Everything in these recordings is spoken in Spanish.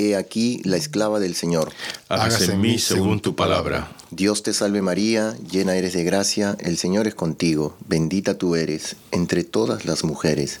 He aquí la esclava del Señor. Hágase en mí según tu palabra. Dios te salve María, llena eres de gracia, el Señor es contigo, bendita tú eres entre todas las mujeres,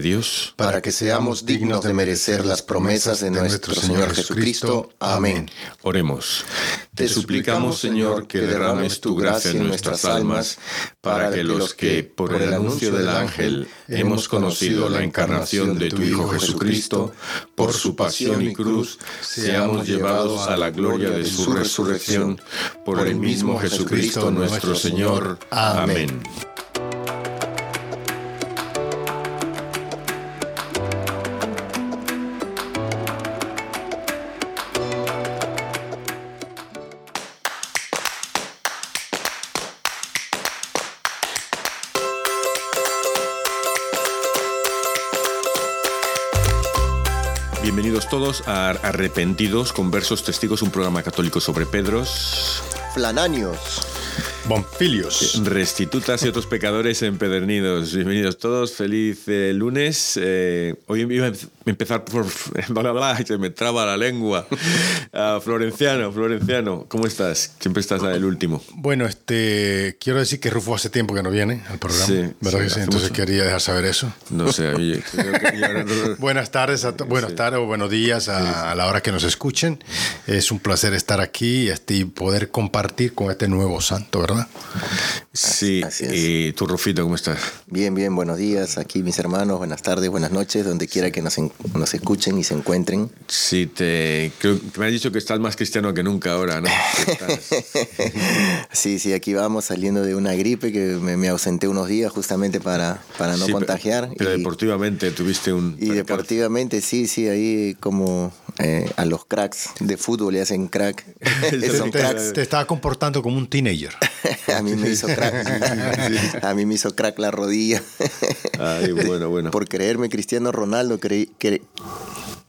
Dios, Para que seamos dignos de merecer las promesas de nuestro Señor Jesucristo. Amén. Oremos. Te suplicamos, Señor, que derrames tu gracia en nuestras almas, para que los que, por el anuncio del ángel, hemos conocido la encarnación de tu Hijo Jesucristo, por su pasión y cruz, seamos llevados a la gloria de su resurrección, por el mismo Jesucristo nuestro Señor. Amén. Todos Arrepentidos, Conversos, Testigos, un programa católico sobre Pedros, Flananios. Bonfilios. restitutas y otros pecadores empedernidos. Bienvenidos todos, feliz eh, lunes. Eh, hoy iba a empezar por... Bla, bla, se me traba la lengua. Ah, Florenciano, Florenciano, ¿cómo estás? Siempre estás el último. Bueno, este quiero decir que Rufo hace tiempo que no viene al programa. Sí, ¿Verdad sí, que sí? Entonces quería dejar saber eso. No sé, oye, ya- Buenas tardes, a to- buenas tardes o buenos días a, a la hora que nos escuchen. Es un placer estar aquí este, y poder compartir con este nuevo santo, ¿verdad? Sí, Así es. y tú, Rufito, ¿cómo estás? Bien, bien, buenos días aquí mis hermanos, buenas tardes, buenas noches, donde quiera que nos, en- nos escuchen y se encuentren. Sí, te, creo me has dicho que estás más cristiano que nunca ahora, ¿no? Sí, sí, aquí vamos saliendo de una gripe que me, me ausenté unos días justamente para, para no Sí, contagiar. Pero, y, deportivamente tuviste un... y deportivamente, sí, sí, ahí como eh, a los cracks de fútbol le hacen crack. Te, Son te- cracks. te estaba comportando como un teenager. A mí me hizo crack. A mí me hizo crack la rodilla. Ay, bueno, bueno. Por creerme Cristiano Ronaldo, creí, que,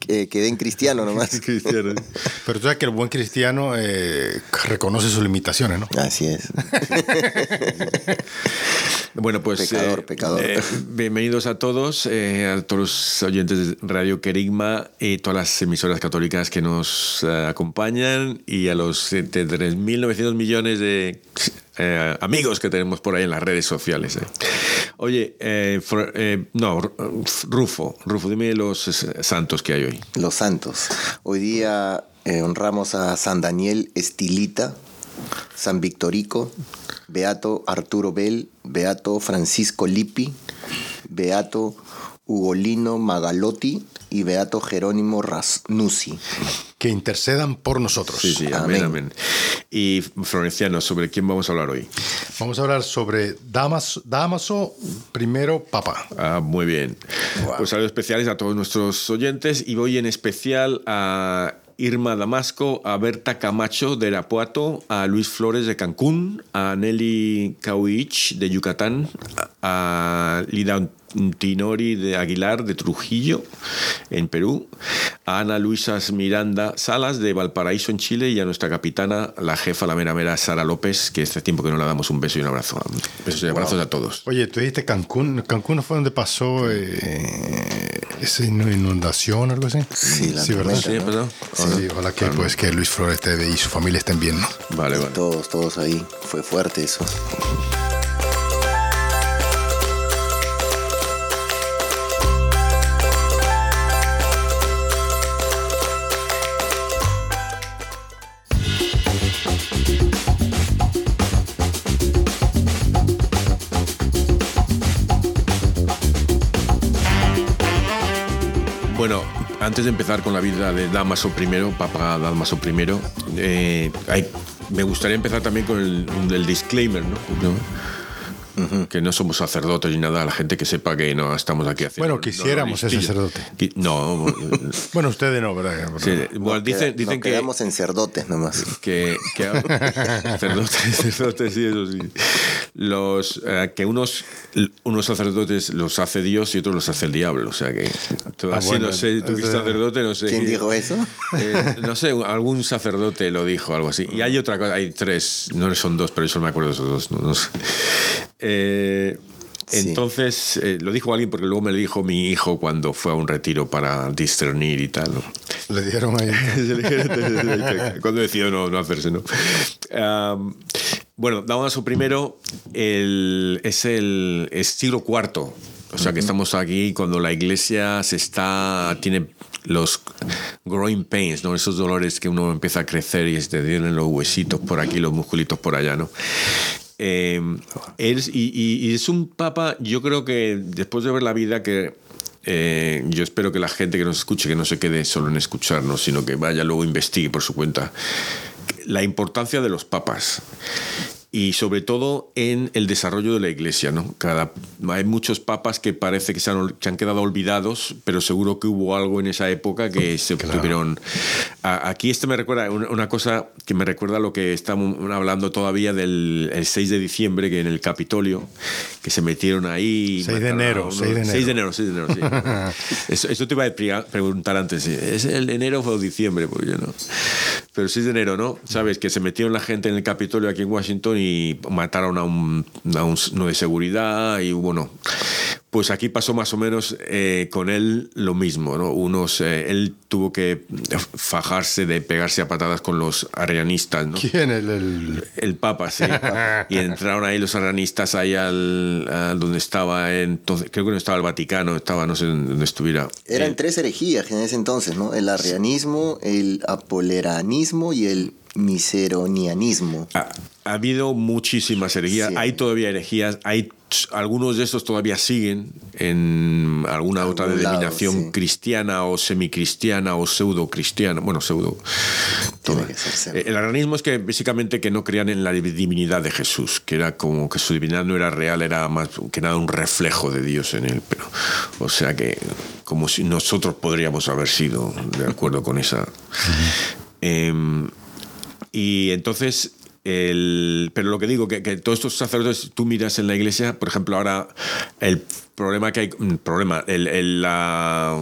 que- quedé en Cristiano nomás. Cristiano. Pero tú sabes que el buen cristiano eh, reconoce sus limitaciones, ¿no? Así es. Bueno, pues. Pecador, pecador. bienvenidos a todos, eh, a todos los oyentes de Radio Querigma y todas las emisoras católicas que nos eh, acompañan y a los eh, de 3.900 millones de eh, amigos que tenemos por ahí en las redes sociales. eh. Oye, eh, no, Rufo, Rufo, dime los santos que hay hoy. Los santos. Hoy día honramos a San Daniel Estilita, San Victorico, Beato Arturo Bell, Beato Francisco Lippi, Beato Ugolino Magalotti y Beato Jerónimo Rasnusi. Que intercedan por nosotros. Sí, sí, amén, Amén. amén. Y Florenciano, ¿sobre quién vamos a hablar hoy? Vamos a hablar sobre Damas, Damaso, primero Papa. Ah, muy bien. Pues saludos especiales a todos nuestros oyentes y voy en especial a Irma Damasco, a Berta Camacho de Irapuato, a Luis Flores de Cancún, a Nelly Cauich de Yucatán, a Lida Tinori de Aguilar de Trujillo, en Perú, a Ana Luisa Miranda Salas de Valparaíso, en Chile, y a nuestra capitana, la jefa, la mera mera Sara López, que hace tiempo que no le damos un beso y un abrazo. Besos y abrazos a todos. Oye, tú dijiste Cancún. ¿Cancún no fue donde pasó eh, esa inundación o algo así? Sí, la ¿verdad? ¿Sí, ha pasado? Sí, ojalá que, pues, que Luis Flores y su familia estén bien, ¿no? Vale, vale. Todos, todos ahí. Fue fuerte eso. Antes de empezar con la vida de Damaso I, Papa Damaso I, eh, me gustaría empezar también con el, disclaimer. ¿no? Que no somos sacerdotes ni nada, la gente que sepa que no estamos aquí haciendo. Bueno, quisiéramos ser sacerdote. No. bueno, ustedes no, ¿verdad? Sí, bueno, dicen, dicen que. quedamos en cerdotes nomás. Que. que sacerdotes, sacerdotes, sí, eso sí. Los, eh, que unos, unos sacerdotes los hace Dios y otros los hace el diablo. O sea que. Ah, así no sé, tú que sacerdote, no sé. ¿Quién dijo eso? Eh, no sé, algún sacerdote lo dijo, algo así. Y hay otra cosa, hay tres, no son dos, pero yo me acuerdo de esos dos. No, no sé. Eh, entonces, eh, lo dijo alguien porque luego me lo dijo mi hijo cuando fue a un retiro para discernir y tal. Le dijeron ahí. cuando decidió no, no hacerse, ¿no? bueno, Damaso primero el, es el siglo IV. O sea que estamos aquí cuando la iglesia se está. tiene los growing pains, ¿no? Esos dolores que uno empieza a crecer y se tienen los huesitos por aquí, los musculitos por allá, ¿no? Eh, y, es un papa, yo creo que después de ver la vida que... Eh, yo espero que la gente que nos escuche, que no se quede solo en escucharnos, sino que vaya luego investigue por su cuenta la importancia de los papas y sobre todo en el desarrollo de la iglesia. ¿no? Cada, hay muchos papas que parece que se han, han, quedado olvidados, pero seguro que hubo algo en esa época que se tuvieron... aquí este me recuerda una, cosa que me recuerda a lo que estamos hablando todavía del 6 de diciembre, que en el Capitolio, que se metieron ahí... 6 de enero, 6 de enero. 6 de enero, 6 de enero, sí. eso, te iba a preguntar antes, ¿es el enero o diciembre? Pues yo no. Pero 6 de enero, ¿no? Sabes, que se metieron la gente en el Capitolio aquí en Washington y mataron a, un, a uno de seguridad y bueno, pues aquí pasó más o menos eh, con él lo mismo, ¿no? Unos, eh, él tuvo que fajarse de pegarse a patadas con los arrianistas, ¿no? ¿Quién? El, el... el Papa, sí. y entraron ahí los arrianistas ahí al, donde estaba entonces, creo que no estaba el Vaticano, estaba no sé dónde estuviera. Eran tres herejías en ese entonces, ¿no? El arrianismo, el apoleranismo y el miseronianismo. Ha, ha habido muchísimas herejías, hay todavía herejías, hay algunos de estos todavía siguen en alguna otra denominación cristiana o semicristiana o pseudo cristiana. Bueno, pseudo. Eh, el organismo es que básicamente que no creían en la divinidad de Jesús, que era como que su divinidad no era real, era más que nada un reflejo de Dios en él. Pero, o sea que como si nosotros podríamos haber sido de acuerdo con esa. Y entonces, el, pero lo que digo, que, que, todos estos sacerdotes, tú miras en la iglesia, por ejemplo, ahora el problema que hay, mm, problema, el, el, la,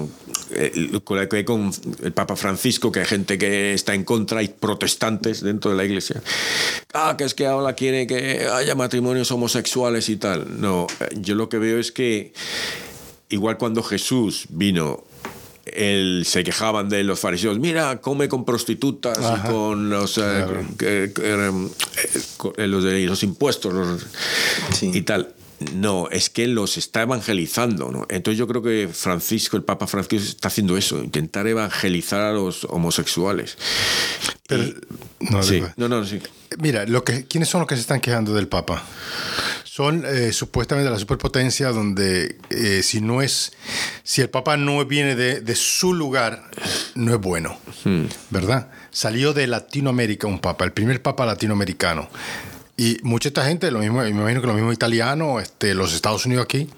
el, que hay con el Papa Francisco, que hay gente que está en contra, hay protestantes dentro de la iglesia. Ah, que es que ahora quiere que haya matrimonios homosexuales y tal. No, yo lo que veo es que igual cuando Jesús vino él, se quejaban de los fariseos, mira, come con prostitutas y con los, eh, eh, los de los impuestos y tal. No, es que los está evangelizando. ¿no? Entonces yo creo que Francisco, el Papa Francisco, está haciendo eso, intentar evangelizar a los homosexuales. Pero, no, sí, no, no, sí. Mira, lo que, ¿quiénes son los que se están quejando del Papa? Son eh, supuestamente la superpotencia donde eh, si no es, si el Papa no viene de, su lugar, no es bueno, hmm. ¿verdad? Salió de Latinoamérica un Papa, el primer Papa latinoamericano. Y mucha esta gente, lo mismo, me imagino que lo mismo italiano, este, los Estados Unidos aquí,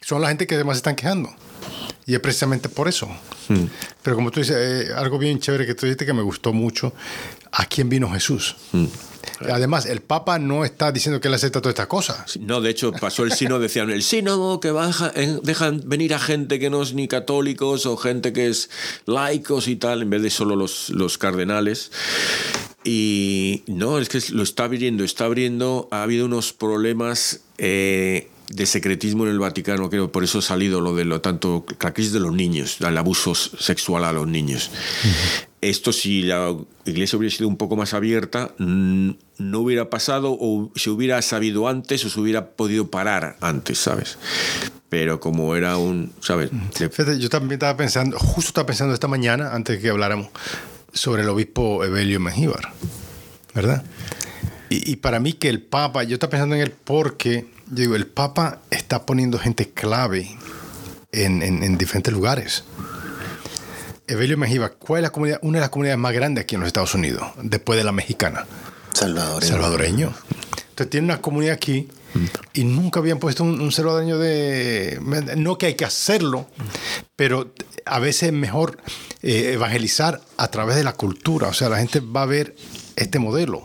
son la gente que además están quejando. Y es precisamente por eso. Hmm. Pero como tú dices, eh, algo bien chévere que tú dijiste que me gustó mucho, ¿a quién vino Jesús? Hmm. Además, el Papa no está diciendo que él acepta todas estas cosas. No, de hecho, pasó el sínodo, decían, el sínodo que baja, dejan venir a gente que no es ni católicos o gente que es laicos y tal, en vez de solo los, los cardenales. Y no, es que lo está abriendo, está abriendo, ha habido unos problemas... Eh, de secretismo en el Vaticano, creo, por eso ha salido lo de lo tanto la crisis de los niños, el abuso sexual a los niños. Esto si la iglesia hubiera sido un poco más abierta, no hubiera pasado o se hubiera sabido antes o se hubiera podido parar antes, ¿sabes? Pero como era un, ¿sabes? yo también estaba pensando, justo estaba pensando esta mañana, antes de que habláramos, sobre el obispo Evelio Mengíbar, ¿verdad? Y, y para mí que el Papa, yo estaba pensando en él porque digo, el Papa está poniendo gente clave en, en, diferentes lugares. Evelio Mejía, ¿cuál es la comunidad, una de las comunidades más grandes aquí en los Estados Unidos, después de la mexicana? Salvadoreño. Salvadoreño. Entonces tiene una comunidad aquí y nunca habían puesto un, un salvadoreño de... No que hay que hacerlo, pero a veces es mejor eh, evangelizar a través de la cultura. O sea, la gente va a ver este modelo.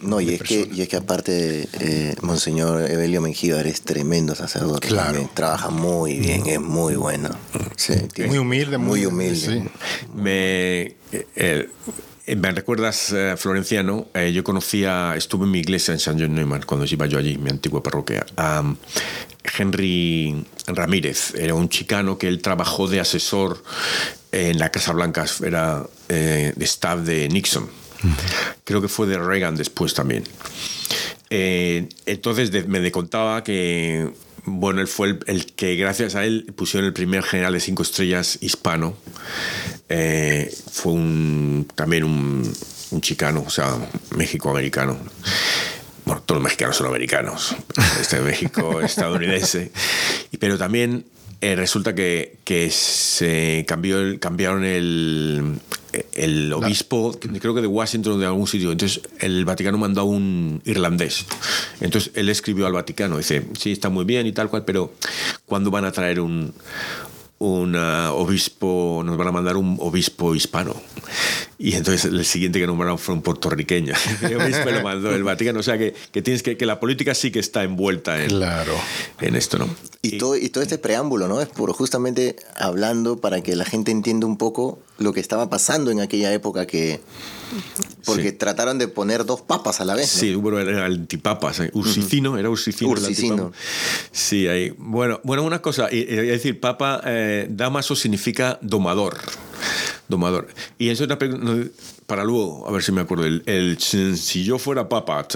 No, y es, que, y es que aparte, eh, Monseñor Evelio Mengíbar es tremendo sacerdote. Claro. también. Trabaja muy bien, es muy bueno. Sí, tiene- Muy humilde, muy, Muy humilde. sí. Me, eh, eh, me recuerdas, eh, Florenciano, eh, yo conocía, estuve en mi iglesia en San John Neumann cuando iba yo allí, mi antigua parroquia, a Henry Ramírez, era un chicano que él trabajó de asesor en la Casa Blanca, era eh, de staff de Nixon. Creo que fue de Reagan después también. Eh, entonces de- me contaba que bueno, él fue el, el que gracias a él pusieron el primer general de cinco estrellas hispano. Eh, fue un, también un, un chicano, o sea, México-americano. Bueno, todos los mexicanos son americanos. Este México estadounidense. Pero también eh, resulta que, que se cambió el, cambiaron el, el obispo, creo que de Washington o de algún sitio. Entonces el Vaticano mandó a un irlandés. Entonces él escribió al Vaticano, dice, sí, está muy bien y tal cual, pero ¿cuándo van a traer un, un ah, obispo, nos van a mandar un obispo hispano. Y entonces el siguiente que nombraron fue un puertorriqueño. El obispo lo mandó el Vaticano. O sea que, que tienes que, que la política sí que está envuelta en, Claro. en esto, ¿no? Y todo, y todo este preámbulo, ¿no? Es puro justamente hablando para que la gente entienda un poco lo que estaba pasando en aquella época que... Porque Sí. trataron de poner dos papas a la vez, ¿no? Sí, bueno, era el antipapa. ¿sí? Ursicino, era Ursicino. Ursicino. Sí, ahí. Bueno, bueno, una cosa, es decir, papa, eh, damaso significa domador. Domador. Y eso es una pregunta para luego, a ver si me acuerdo. El, el si yo fuera papa,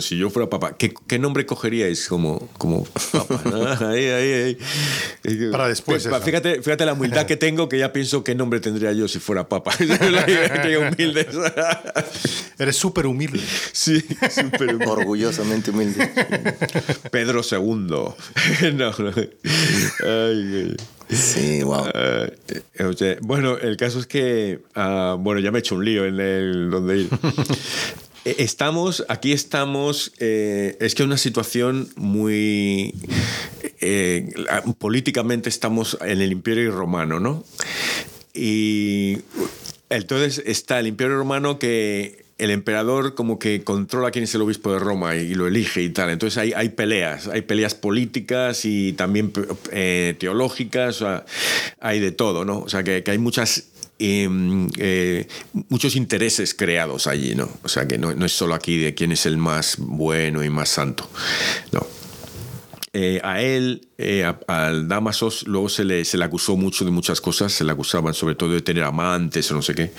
si yo fuera papa, ¿qué, qué nombre cogeríais como, como papa? Ah, ahí, ahí, ahí. Para después, Fíjate, eso. fíjate, fíjate la humildad que tengo que ya pienso qué nombre tendría yo si fuera papa. Qué humilde. Eres súper humilde. Sí, súper humilde. Orgullosamente humilde. Pedro II. no, no. Ay, ay. Sí, wow. Eh, eh, bueno, el caso es que, ah, bueno, ya me he hecho un lío en el donde ir. Eh, Estamos, aquí estamos, eh, es que es una situación muy... eh, la- políticamente estamos en el Imperio Romano, ¿no? Y entonces está el Imperio Romano que el emperador como que controla quién es el obispo de Roma y, lo elige y tal. Entonces hay, hay peleas, hay peleas políticas y también eh, teológicas, hay de todo, ¿no? O sea, que, que hay muchas... eh, eh, muchos intereses creados allí, ¿no? O sea, que no, no es solo aquí de quién es el más bueno y más santo, no. Eh, a él, al Damasos, luego se le, se le acusó mucho de muchas cosas, se le acusaban sobre todo de tener amantes o no sé qué.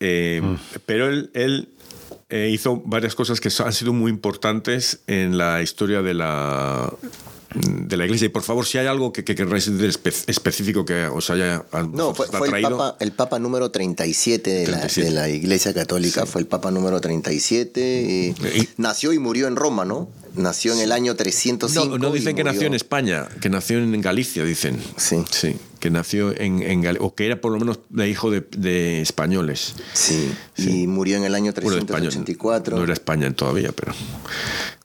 Eh, Pero él, él eh, hizo varias cosas que han sido muy importantes en la historia de la de la iglesia y por favor si hay algo que, que queráis decir espe- específico que os haya a No, fue, el, papa, el Papa número 37 de, 37. La, de la Iglesia Católica. Fue el Papa número 37. y Y- nació y murió en Roma, ¿no? Nació en el año 305. No, no dicen que nació en España, que nació en Galicia, dicen. Sí. Sí, que nació en, en Galicia, o que era por lo menos de hijo de, de españoles. Sí, y murió en el año Bueno, de español. 384. No era España todavía, pero.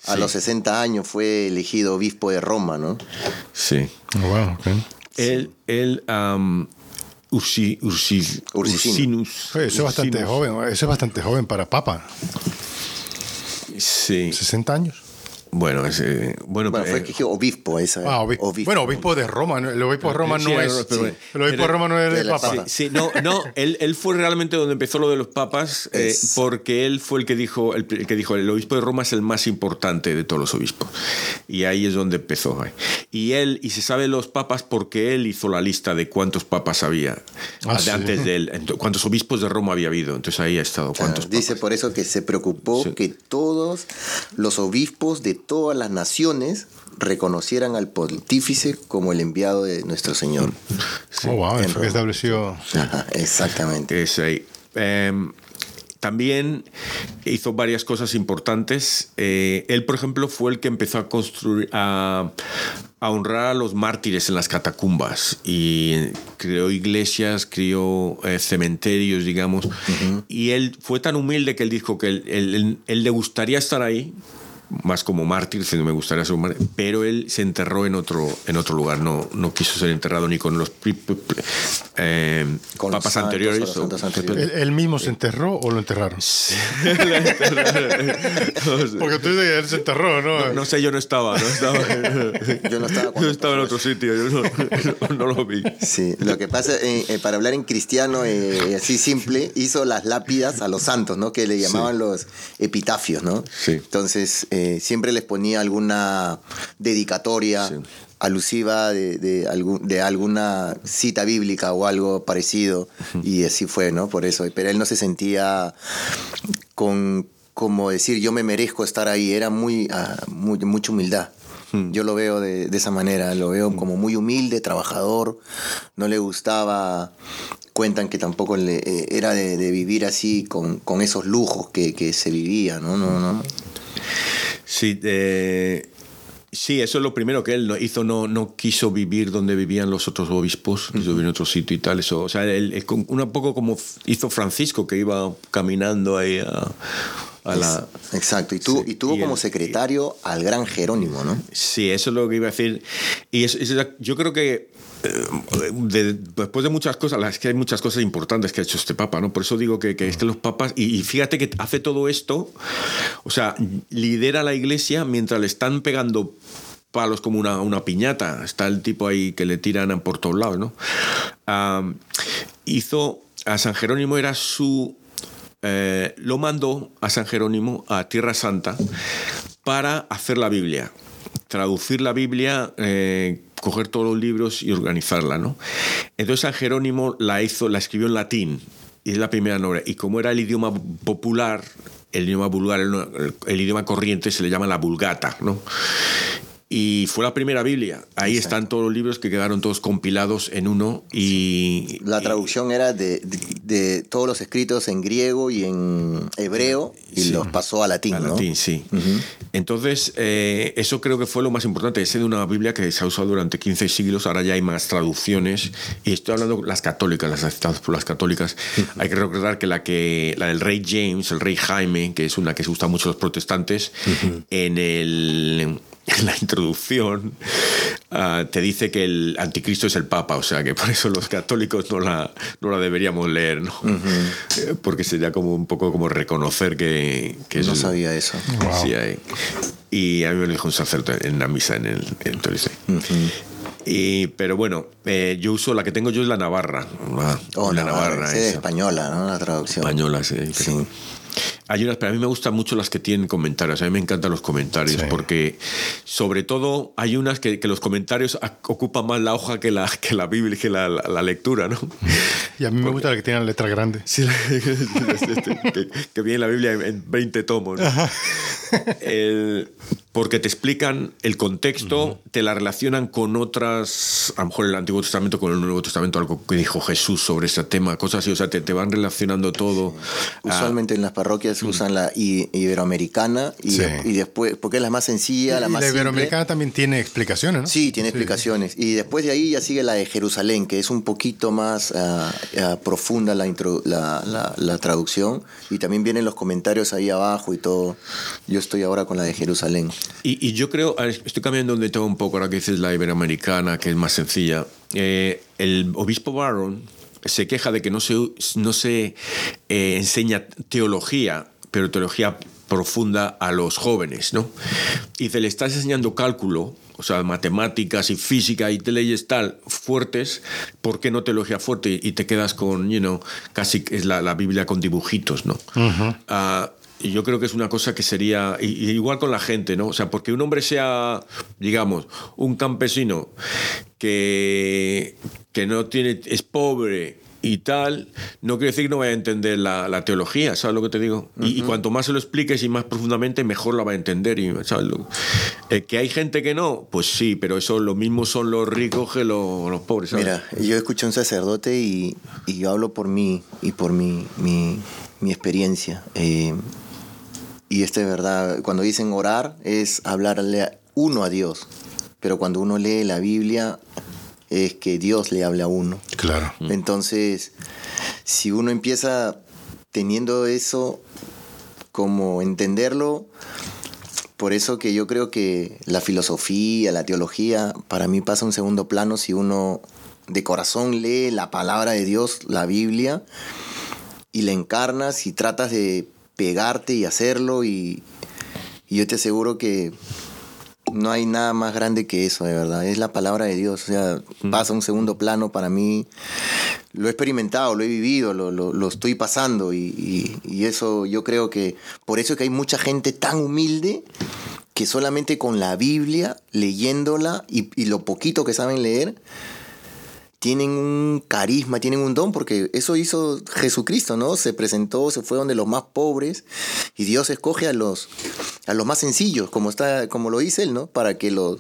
A sí, los 60 años fue elegido obispo de Roma, ¿no? Sí. Oh, wow, ok. Él, él um, Ursi, Ursi. Ursinus. Oye, eso es bastante joven. Eso es bastante joven para papa. Sí. 60 años. Bueno, ese, bueno, Bueno, fue eh, elegido obispo. Esa, Ah, obispo. Bueno, obispo de Roma. ¿no? El obispo de Roma Sí, no es. pero- sí. El obispo de Roma no es de el papa. papa. Sí, no, no, él, él fue realmente donde empezó lo de los papas, eh, porque él fue el que dijo, el, el que dijo, el obispo de Roma es el más importante de todos los obispos. Y ahí es donde empezó. eh. Y él, y se sabe los papas porque él hizo la lista de cuántos papas había Ah, de sí. antes de él, cuántos obispos de Roma había habido. Entonces ahí ha estado cuántos Ah, Dice papas. por eso que se preocupó Sí. que todos los obispos de todas las naciones reconocieran al pontífice como el enviado de nuestro Señor. Oh, wow. en Fue Roma. que estableció. Ajá, exactamente. Es ahí. Em, también hizo varias cosas importantes. Eh, él, por ejemplo, fue el que empezó a construir, a, a honrar a los mártires en las catacumbas y creó iglesias, creó eh, cementerios, digamos. Y él fue tan humilde que él dijo que él, él le gustaría estar ahí, más como mártir, si no me gustaría ser un mártir, pero él se enterró en otro, en otro lugar, no, no quiso ser enterrado ni con los eh, papas anteriores. ¿Él, mismo se enterró o lo enterraron? Porque tú dices que él se enterró, ¿no? ¿no? sé, yo no estaba. No estaba. yo no estaba, yo estaba en otro sitio, yo no, lo vi. Sí, lo que pasa, eh, eh, para hablar en cristiano, así simple, hizo las lápidas a los santos, ¿no? Que le llamaban los epitafios, ¿no? Sí. Entonces, eh, siempre les ponía alguna dedicatoria alusiva de, de, alguna cita bíblica o algo parecido, y así fue, ¿no? Por eso, pero él no se sentía con, como decir, yo me merezco estar ahí, era muy, muy mucha humildad. Yo lo veo de, esa manera, lo veo como muy humilde, trabajador, no le gustaba, cuentan que tampoco le, eh, era de, vivir así con, con esos lujos que, que, se vivía, ¿no? no, no. Sí, sí, eso es lo primero que él hizo, no, no quiso vivir donde vivían los otros obispos, quiso vivir en otro sitio y tal. Eso, o sea, él, un poco como hizo Francisco, que iba caminando ahí a, la... Exacto, y, tú, y tuvo como secretario al gran Jerónimo, ¿no? Sí, eso es lo que iba a decir. Y yo creo que eh, después de muchas cosas, es que hay muchas cosas importantes que ha hecho este Papa, ¿no? Por eso digo que, que es que los papas, y, fíjate que hace todo esto, o sea, lidera la iglesia mientras le están pegando palos como una, una piñata. Está el tipo ahí que le tiran por todos lados, ¿no? hizo, a San Jerónimo era su... Eh, lo mandó a San Jerónimo a Tierra Santa para hacer la Biblia, traducir la Biblia eh, coger todos los libros y organizarla, ¿no? Entonces San Jerónimo la hizo, la escribió en latín y es la primera novela. Y como era el idioma popular, el idioma vulgar, el, idioma corriente se le llama la vulgata, ¿no? Y fue la primera Biblia. Ahí están todos los libros que quedaron todos compilados en uno. Y, la traducción era de, de, todos los escritos en griego y en hebreo y los pasó a latín. A latín, sí. Entonces, eh, eso creo que fue lo más importante. Ese de una Biblia que se ha usado durante 15 siglos. Ahora ya hay más traducciones. Y estoy hablando de las católicas, las aceptadas por las católicas. Hay que recordar que la, que la del rey James, el rey Jaime, que es una que se gusta mucho a los protestantes, en el en la introducción ah, te dice que el anticristo es el Papa, o sea que por eso los católicos no la, no la deberíamos leer, ¿no? Eh, porque sería como un poco como reconocer que, que No sabía eso. Sí, hay. Y a mí me lo dijo un sacerdote en la misa en el en y, pero bueno, eh, yo uso la que tengo yo es la Navarra. Oh, la Navarra. es española, ¿no? La traducción. Española, sí. sí. Hay unas, pero a mí me gustan mucho las que tienen comentarios. A mí me encantan los comentarios porque, sobre todo, hay unas que, que, los comentarios ocupan más la hoja que la, que la Biblia, que la, la, lectura, ¿no? Y a mí me gusta la que tiene la letra grande. Sí, que, que, viene la Biblia en 20 tomos. El, porque te explican el contexto, te la relacionan con otras, a lo mejor el Antiguo Testamento con el Nuevo Testamento, algo que dijo Jesús sobre ese tema, cosas así, o sea, te, te van relacionando todo. Usualmente en las parroquias usan la iberoamericana y, después, porque es la más sencilla, la más... La iberoamericana también tiene explicaciones, ¿no? Sí, tiene explicaciones. Y después de ahí ya sigue la de Jerusalén, que es un poquito más ah, ah, profunda la, la, la, traducción. Y también vienen los comentarios ahí abajo y todo. Yo estoy ahora con la de Jerusalén. Y, yo creo, estoy cambiando de todo un poco ahora que dices la iberoamericana, que es más sencilla. Eh, el obispo Barron se queja de que no se, no se eh, enseña teología, pero teología profunda a los jóvenes, ¿no? Y se le estás enseñando cálculo, o sea, matemáticas y física y te leyes tal fuertes, ¿por qué no teología fuerte? Y te quedas con, you know, casi es la, la Biblia con dibujitos, ¿no? Y yo creo que es una cosa que sería igual con la gente, ¿no? O sea, porque un hombre sea, digamos, un campesino que, que no tiene, es pobre y tal, no quiere decir que no vaya a entender la, teología, ¿sabes lo que te digo? y, cuanto más se lo expliques y más profundamente, mejor la va a entender. Y, ¿sabes? Eh, que hay gente que no, pues sí, pero eso lo mismo son los ricos que los, los pobres. ¿sabes? Mira, yo escuché a un sacerdote y, y, yo hablo por mí y por mi, mi, mi experiencia. Eh, y este es verdad, cuando dicen orar es hablarle uno a Dios. pero cuando uno lee la Biblia es que Dios le habla a uno. Claro. Entonces, si uno empieza teniendo eso como entenderlo, por eso que yo creo que la filosofía, la teología, para mí pasa a un segundo plano si uno de corazón lee la palabra de Dios, la Biblia, y la encarnas y tratas de pegarte y hacerlo y, y yo te aseguro que no hay nada más grande que eso, de verdad. Es la palabra de Dios. O sea, pasa a un segundo plano para mí. Lo he experimentado, lo he vivido, lo, lo- lo estoy pasando. Y, y- y eso yo creo que. Por eso es que hay mucha gente tan humilde que solamente con la Biblia, leyéndola y, y lo poquito que saben leer, tienen un carisma, tienen un don, porque eso hizo Jesucristo, ¿no? Se presentó, se fue donde los más pobres y Dios escoge a los, a los más sencillos, como, está, como lo dice él, ¿no? Para, que los,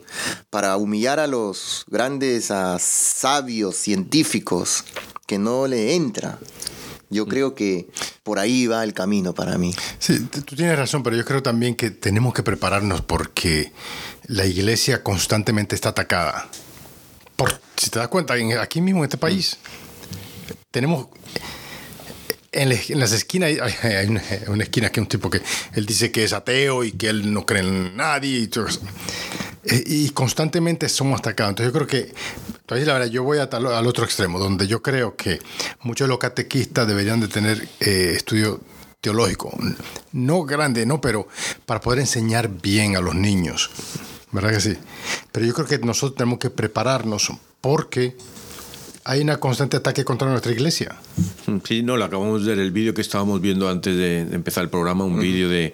para humillar a los grandes a sabios, científicos, que no le entra. Yo creo que por ahí va el camino para mí. Sí, tú tienes razón, pero yo creo también que tenemos que prepararnos porque la iglesia constantemente está atacada. Por, si te das cuenta, en- aquí mismo en este país tenemos en, la- en las esquinas hay, hay- una, esquina que un tipo que él dice que es ateo y que él no cree en nadie y. Eh, constantemente somos atacados. Entonces yo creo que, entonces la verdad, yo voy tal- al otro extremo, donde yo creo que muchos de los catequistas deberían de tener eh, estudio teológico. No grande, no, pero para poder enseñar bien a los niños. ¿Verdad que sí? Pero yo creo que nosotros tenemos que prepararnos porque hay una constante ataque contra nuestra iglesia. Sí, no, lo acabamos de ver el vídeo que estábamos viendo antes de empezar el programa, un vídeo de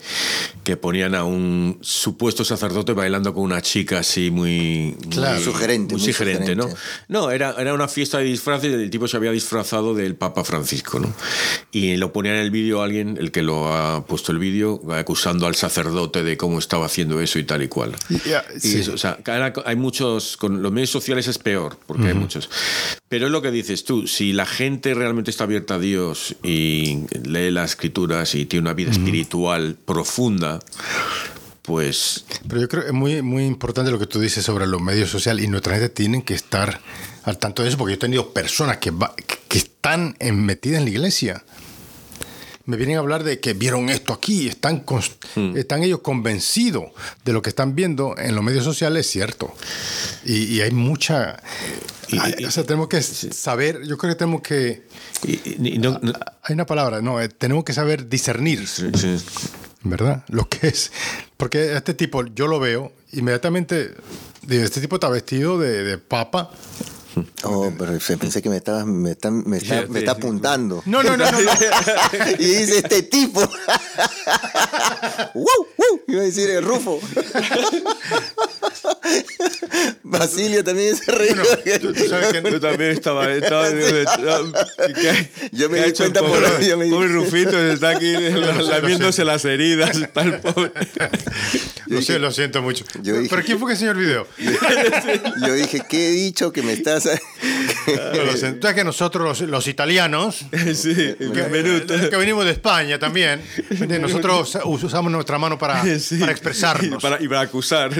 que ponían a un supuesto sacerdote bailando con una chica así muy, Claro. muy Sugerente, muy muy sugerente, ¿no? sugerente. No, era, era una fiesta de disfraces y el tipo se había disfrazado del Papa Francisco, ¿no? Y lo ponía en el vídeo alguien, el que lo ha puesto el vídeo, acusando al sacerdote de cómo estaba haciendo eso y tal y cual. Y- ya, Y sí. eso, o sea, hay muchos, con los medios sociales es peor, porque hay muchos. Pero es lo que dices tú, si la gente realmente está abierta a Dios y lee las escrituras y tiene una vida espiritual profunda, pues Pero yo creo que es muy, muy importante lo que tú dices sobre los medios sociales y nuestra gente tienen que estar al tanto de eso porque yo he tenido personas que, va- que- que están en- metidas en la iglesia. Me vienen a hablar de que vieron esto aquí, están, cons- están ellos convencidos de lo que están viendo en los medios sociales, es cierto. Y, y hay mucha... Y- hay- y- o sea, tenemos que saber, yo creo que tenemos que... no- no- Hay una palabra, no, eh, tenemos que saber discernir. sí, sí. ¿verdad? Lo que es. Porque este tipo, yo lo veo, inmediatamente, este tipo está vestido de, de papa. Oh, pero pensé que me estaba, me está, me está, me está apuntando. No, no, no, no. no. y dice este tipo. ¡Wow! ¡Wow! Iba a decir el Rufo. Basilio también se reía. tú- tú sabes que- Yo también estaba. estaba- ¿qué- Yo me di cuenta por pobre, me di- pobre Rufito está aquí lamiéndose las heridas. Está el pobre. Lo, siento, lo siento mucho. Yo dije- ¿Pero quién fue que enseñó el video? Yo dije, ¿qué he dicho que me estás.? Sabes que nosotros, los, los italianos, Sí, que, que venimos de España también, nosotros usamos nuestra mano para, Sí. para expresarnos. Y para, y para acusar.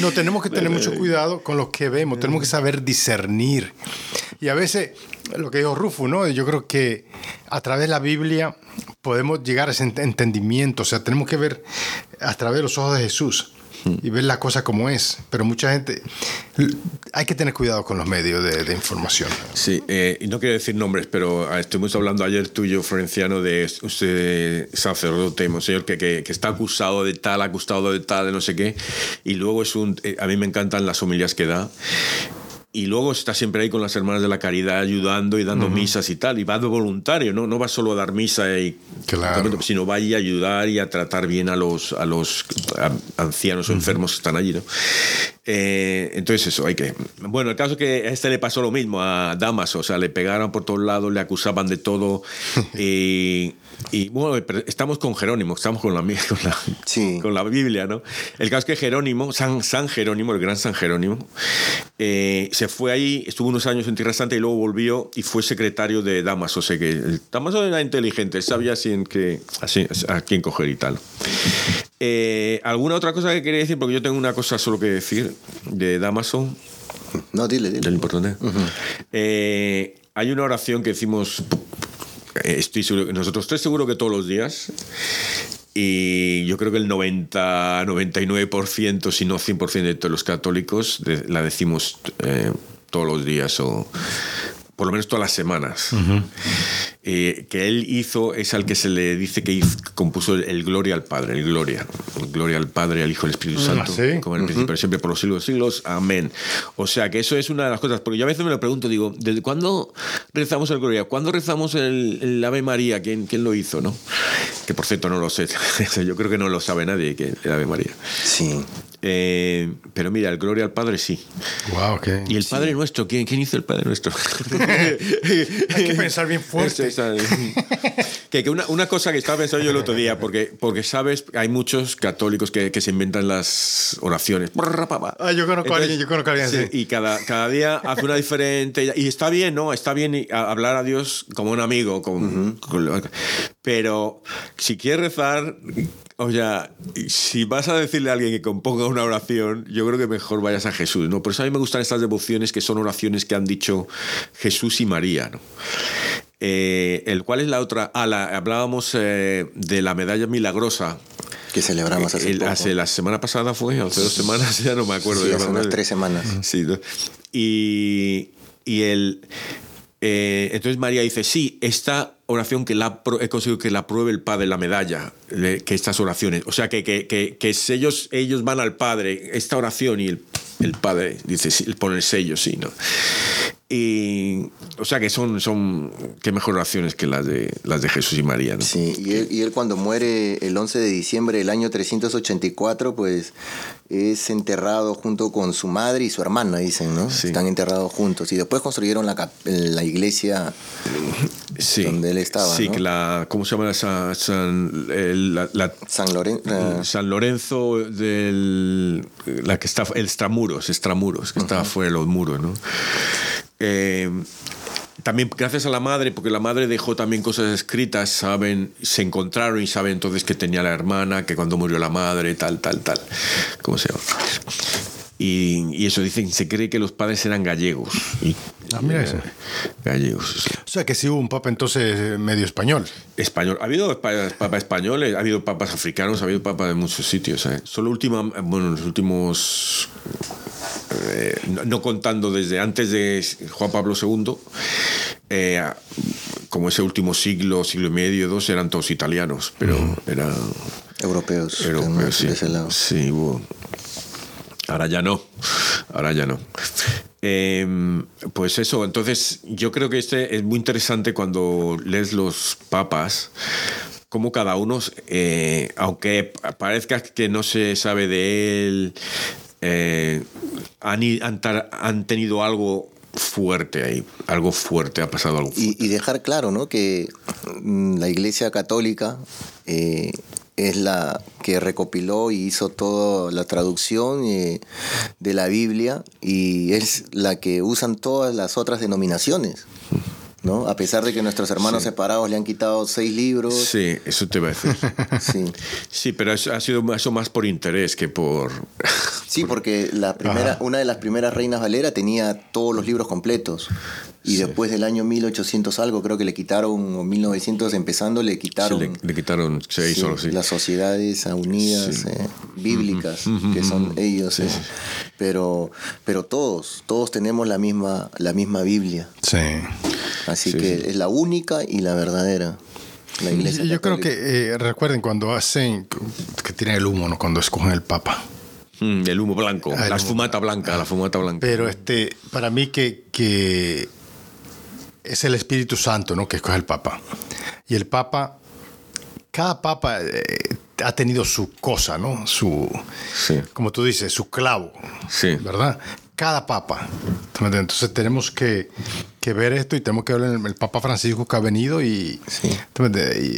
No, tenemos que tener mucho cuidado con lo que vemos, tenemos que saber discernir. Y a veces, lo que dijo Rufo, ¿no? Yo creo que a través de la Biblia podemos llegar a ese ent- entendimiento, o sea, tenemos que ver a través de los ojos de Jesús y ver la cosa como es. Pero mucha gente, hay que tener cuidado con los medios de, de información. Sí, eh, y no quiero decir nombres, pero ah, estuvimos hablando ayer tú y yo, Florenciano, de usted sacerdote, monseñor, que, que, que está acusado de tal, acusado de tal, de no sé qué, y luego es un... eh, a mí me encantan las homilías que da. Y luego está siempre ahí con las hermanas de la caridad ayudando y dando misas y tal. Y va de voluntario, ¿no? No va solo a dar misa y Claro. sino va a ayudar y a tratar bien a los, a los a- ancianos o enfermos que están allí, ¿no? Eh, entonces eso, hay que... Bueno, el caso es que a este le pasó lo mismo, a Damaso, o sea, le pegaron por todos lados, le acusaban de todo. y, y, bueno, estamos con Jerónimo, estamos con la, con la, Sí. con la Biblia, ¿no? El caso es que Jerónimo, San, San Jerónimo, el gran San Jerónimo, eh, se fue ahí, estuvo unos años en Tierra Santa y luego volvió y fue secretario de Damaso. O sea que Damaso era inteligente, él sabía que, así, a quién coger y tal. Eh, ¿Alguna otra cosa que quería decir? Porque yo tengo una cosa solo que decir de Damaso, No, dile, dile. importante. Eh, hay una oración que decimos, eh, estoy seguro, nosotros estoy seguro que todos los días, y yo creo que el 90, 99%, si no 100% de todos los católicos la decimos eh, todos los días o por lo menos todas las semanas. Eh, que él hizo es al que se le dice que hizo- compuso el, el Gloria al Padre, el Gloria. El Gloria al Padre, al Hijo y al Espíritu Santo, ¿sí? como en el principio, siempre por los siglos de los siglos. Amén. O sea que eso es una de las cosas, porque yo a veces me lo pregunto, digo, ¿desde cuándo rezamos el Gloria? ¿Cuándo rezamos el, el Ave María? ¿Quién, ¿Quién lo hizo? no? Que por cierto no lo sé. yo creo que no lo sabe nadie, que el Ave María. Sí. Eh, pero mira, el Gloria al Padre sí. Wow. Y el Padre Nuestro, ¿quién, quién hizo el Padre Nuestro? Hay que pensar bien fuerte. Que, que una, una cosa que estaba pensando yo el otro día, porque, porque sabes, hay muchos católicos que, que se inventan las oraciones. Ah, yo conozco a alguien, yo conozco a alguien sí, así. Y cada, cada día hace una diferente. Y está bien, ¿no? Está bien hablar a Dios como un amigo. con- con- pero si quieres rezar. O sea, si vas a decirle a alguien que componga una oración, yo creo que mejor vayas a Jesús, ¿no? Por eso a mí me gustan estas devociones que son oraciones que han dicho Jesús y María, ¿no? Eh, el cual es la otra. Ah, la- hablábamos eh, de la medalla milagrosa. Que celebramos hace El- poco. hace la semana pasada fue, hace dos semanas, ya no me acuerdo. Sí, hace unas tres semanas. Sí, ¿no? y, y el. Eh, entonces María dice, sí, esta oración que la he conseguido que la apruebe el Padre, la medalla, que estas oraciones, o sea, que, que, que, que ellos, ellos van al Padre, esta oración y el, el Padre dice, sí, pone el sello, sí, ¿no? Y, o sea, que son, son, qué mejor oraciones que las de, las de Jesús y María, ¿no? Sí, y él, y él cuando muere el 11 de diciembre del año 384, pues es enterrado junto con su madre y su hermana, dicen, ¿no? Sí. Están enterrados juntos. Y después construyeron la, la iglesia Sí. donde él estaba, Sí, ¿no? que la, ¿cómo se llama San, el- la, la- San Lorenzo. San Lorenzo del la que está el extramuros, extramuros, que está fuera de los muros, ¿no? Eh, también gracias a la madre, porque la madre dejó también cosas escritas, saben, se encontraron y saben entonces que tenía la hermana, que cuando murió la madre, tal, tal, tal. ¿Cómo se llama? Y, y eso dicen, se cree que los padres eran gallegos. Y, Ah, mira eso. Gallegos. sí. O sea que sí hubo un papa entonces eh, medio español. Español. Ha habido pa- papas españoles, ha habido papas africanos, ha habido papas de muchos sitios. ¿eh? Solo última, bueno, los últimos, eh, no, no contando desde antes de Juan Pablo II, eh, como ese último siglo, siglo y medio, dos, eran todos italianos, pero eran Europeos. europeos, sí. de ese lado. Sí, hubo. Ahora ya no. Ahora ya no. Eh, pues eso, entonces yo creo que este es muy interesante cuando lees los papas, como cada uno, eh, aunque parezca que no se sabe de él, eh, han, han han tenido algo fuerte ahí, algo fuerte, ha pasado algo fuerte. Y, y dejar claro, ¿no? Que mm, la Iglesia Católica eh, es la que recopiló y hizo toda la traducción eh, de la Biblia y es la que usan todas las otras denominaciones, ¿no? A pesar de que nuestros hermanos separados le han quitado seis libros. Sí, eso te va a decir. Sí. Sí, pero eso ha sido eso más por interés que por... Sí, porque la primera, una de las primeras reinas Valera tenía todos los libros completos. Y después del año 1800 algo, creo que le quitaron, o 1900 empezando, le Sí, quitaron le, le quitaron seis sí, sí. las sociedades unidas Sí. eh, bíblicas, que son ellos. eh. Pero, pero todos, todos tenemos la misma, la misma Biblia. Sí. Así Sí, que sí. es la única y la verdadera. La iglesia Yo creo que eh, recuerden cuando hacen que tienen el humo, ¿no? Cuando escogen el papa. Mm, el humo blanco, Ah, la fumata blanca, la fumata blanca. Pero este, para mí que, que es el Espíritu Santo, ¿no? Que escoge el Papa. Y el Papa, cada Papa eh, ha tenido su cosa, ¿no? Su, Sí. como tú dices, su clavo, Sí. ¿verdad? Cada Papa. Entonces tenemos que, que ver esto y tenemos que ver el, el Papa Francisco que ha venido y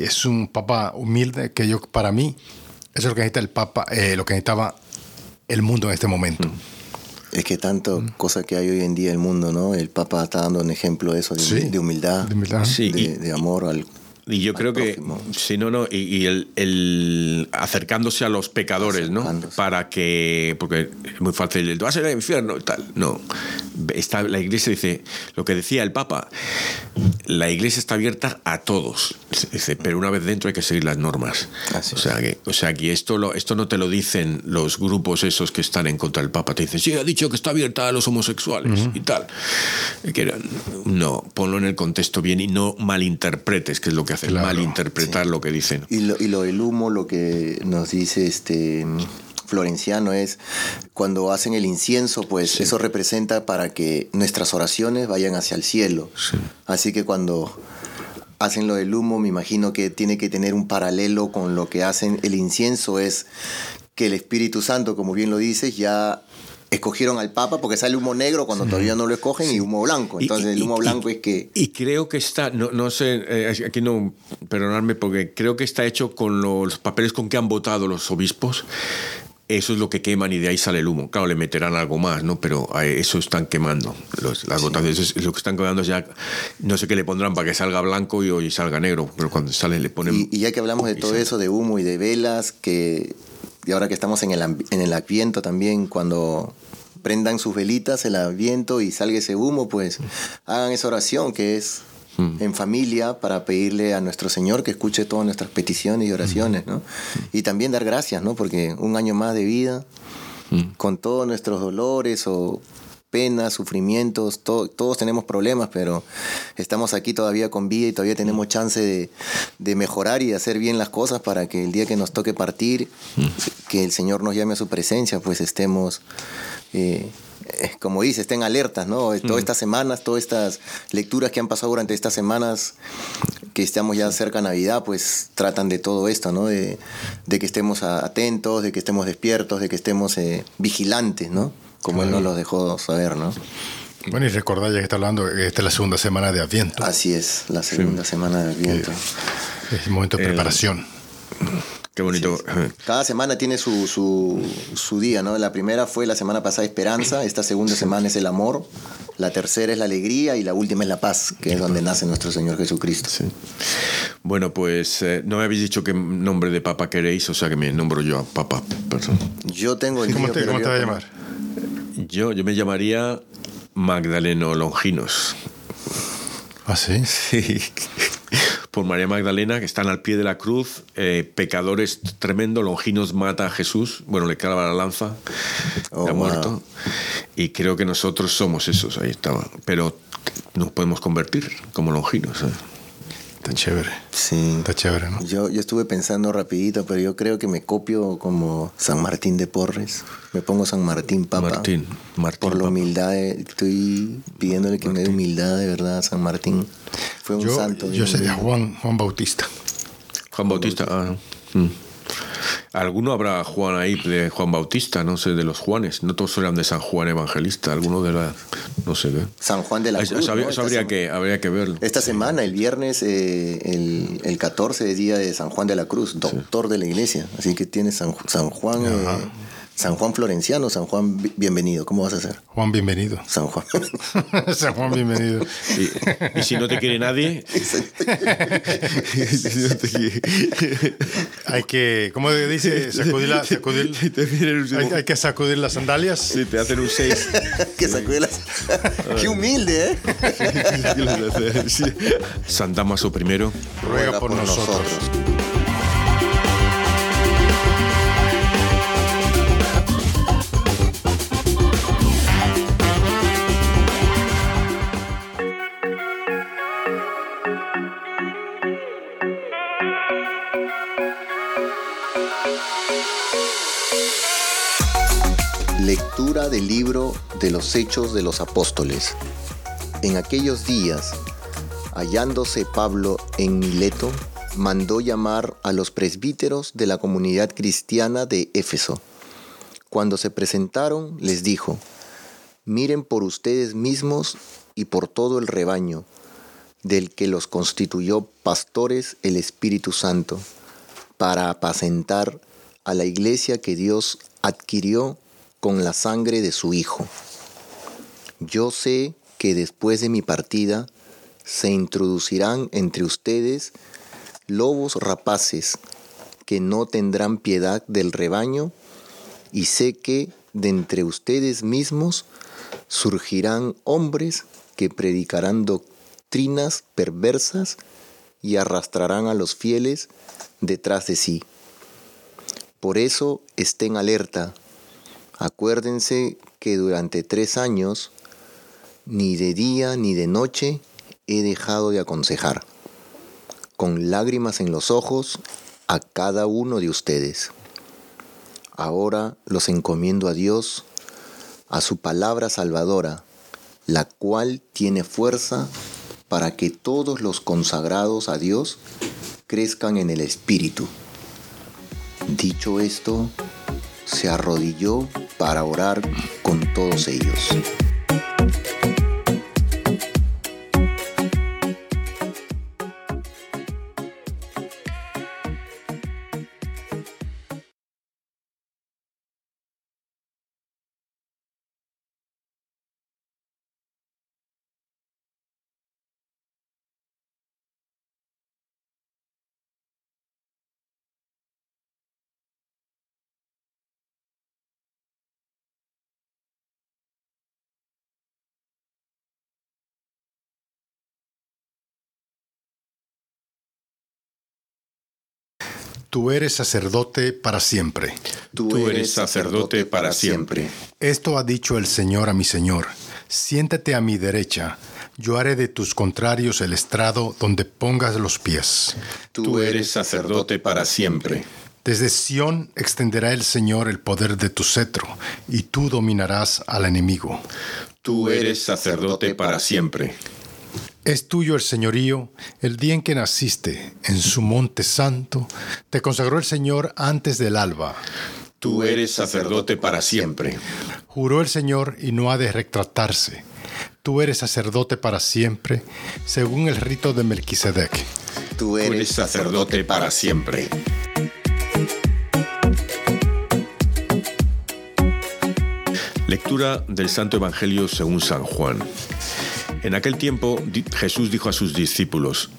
es un Papa humilde que yo, para mí, eso es lo que necesita el Papa, eh, lo que necesitaba el mundo en este momento. Es que tanto cosa que hay hoy en día en el mundo, ¿no? El Papa está dando un ejemplo de eso, de, Sí. de humildad, De humildad. Sí, de, y- de amor al, Y yo creo que, si no, no, y, el, el, acercándose a los pecadores, ¿no? Para que, porque es muy fácil, tú vas a ir al infierno y tal. No, está, la iglesia dice, lo que decía el Papa, la iglesia está abierta a todos, dice, pero una vez dentro hay que seguir las normas. o, sea que, o sea que esto, lo, esto no te lo dicen los grupos esos que están en contra del Papa, te dicen, sí, ha dicho que está abierta a los homosexuales y tal. Que, no, ponlo en el contexto bien y no malinterpretes, que es lo que hace, malinterpretar lo que dicen. Y lo, y lo del humo, lo que nos dice este florenciano es cuando hacen el incienso, pues eso representa para que nuestras oraciones vayan hacia el cielo. Así que cuando hacen lo del humo, me imagino que tiene que tener un paralelo con lo que hacen el incienso, es que el Espíritu Santo, como bien lo dices, ya escogieron al Papa porque sale humo negro cuando todavía no lo escogen y humo blanco. Entonces el humo blanco es que... Y creo que está, no, no sé, eh, aquí no, perdonadme, porque creo que está hecho con los papeles con que han votado los obispos eso es lo que queman y de ahí sale el humo. Claro, le meterán algo más, ¿no? Pero eso están quemando. las votaciones, lo que están quemando ya, no sé qué le pondrán para que salga blanco y hoy salga negro, pero cuando sale le ponen... Y, ya que hablamos de todo eso, de humo y de velas, que y ahora que estamos en el, en el adviento también, cuando prendan sus velitas, el adviento y salga ese humo, pues hagan esa oración que es Mm. en familia para pedirle a nuestro Señor que escuche todas nuestras peticiones y oraciones, ¿no? Y también dar gracias, ¿no? Porque un año más de vida, mm. con todos nuestros dolores o penas, sufrimientos, todos tenemos problemas, pero estamos aquí todavía con vida y todavía tenemos chance de, mejorar y de hacer bien las cosas para que el día que nos toque partir, mm. que el Señor nos llame a su presencia, pues estemos... Eh, eh, como dice, estén alertas, ¿no? Todas mm. estas semanas, todas estas lecturas que han pasado durante estas semanas, que estamos ya cerca de Navidad, pues tratan de todo esto, ¿no? De, que estemos atentos, de que estemos despiertos, de que estemos eh, vigilantes, ¿no? Como Él nos lo dejó saber, ¿no? Bueno, y recordar, ya que está hablando, esta es la segunda semana de Adviento. Así es, la segunda semana de Adviento. Es el momento de preparación. Qué bonito. Cada semana tiene su, su, día, ¿no? La primera fue la semana pasada Esperanza, esta segunda semana es el amor, la tercera es la alegría y la última es la paz, que es donde nace nuestro Señor Jesucristo. Bueno, pues eh, no me habéis dicho qué nombre de papa queréis, o sea que me nombro yo a papa. Yo tengo el ¿Cómo, te, ¿cómo te va a llamar? Yo, yo me llamaría Magdaleno Longinos. ¿Ah, sí? Sí por María Magdalena, que están al pie de la cruz, eh, pecadores tremendo, Longinos mata a Jesús, bueno, le clava la lanza, oh, ha muerto, y creo que nosotros somos esos, ahí estaba, pero nos podemos convertir como Longinos. ¿eh? Tan chévere. Sí. Está chévere, ¿no? Yo, yo estuve pensando rapidito, pero yo creo que me copio como San Martín de Porres. Me pongo San Martín, Papa. Martín, Martín Por la humildad, estoy pidiéndole que me dé humildad de verdad a San Martín. Fue un santo. Yo sería Juan, Juan Bautista. Juan Bautista, ah. Mm. Alguno habrá Juan ahí de Juan Bautista, no sé, de los Juanes. No todos eran de San Juan Evangelista, alguno de la. No sé qué. San Juan de la Cruz. Eso, habría, que, habría que verlo. Esta semana, el viernes, eh, el, el, 14 es día de San Juan de la Cruz, doctor de la iglesia. Así que tiene San, San Juan. San Juan Florenciano, San Juan Bienvenido, ¿cómo vas a hacer? Juan Bienvenido. San Juan. San Juan Bienvenido. Y, si no te quiere nadie. hay que, ¿cómo dice? Sacudir la, sacudir, hay, que sacudir las sandalias. Sí, te hacen un 6. que sacudir las. Qué humilde, ¿eh? San Damaso primero. Ruega, por, nosotros. Del libro de los Hechos de los Apóstoles. En aquellos días, hallándose Pablo en Mileto, mandó llamar a los presbíteros de la comunidad cristiana de Éfeso. Cuando se presentaron, les dijo, miren por ustedes mismos y por todo el rebaño, del que los constituyó pastores el Espíritu Santo, para apacentar a la iglesia que Dios adquirió con la sangre de su Hijo. Yo sé que después de mi partida se introducirán entre ustedes lobos rapaces que no tendrán piedad del rebaño, y sé que de entre ustedes mismos surgirán hombres que predicarán doctrinas perversas y arrastrarán a los fieles detrás de sí. Por eso estén alerta. Acuérdense que durante tres años, ni de día ni de noche, he dejado de aconsejar, con lágrimas en los ojos, a cada uno de ustedes. Ahora los encomiendo a Dios, a su palabra salvadora, la cual tiene fuerza para que todos los consagrados a Dios crezcan en el Espíritu. Dicho esto, se arrodilló para orar con todos ellos. Tú eres sacerdote para siempre. Tú eres sacerdote para siempre. Esto ha dicho el Señor a mi Señor. Siéntate a mi derecha. Yo haré de tus contrarios el estrado donde pongas los pies. Tú eres sacerdote para siempre. Desde Sión extenderá el Señor el poder de tu cetro, y tú dominarás al enemigo. Tú eres sacerdote para siempre. Es tuyo el señorío el día en que naciste, en su monte santo, te consagró el Señor antes del alba. Tú eres sacerdote para siempre. Juró el Señor y no ha de retratarse. Tú eres sacerdote para siempre, según el rito de Melquisedec. Tú eres sacerdote para siempre. Lectura del Santo Evangelio según San Juan. En aquel tiempo Jesús dijo a sus discípulos,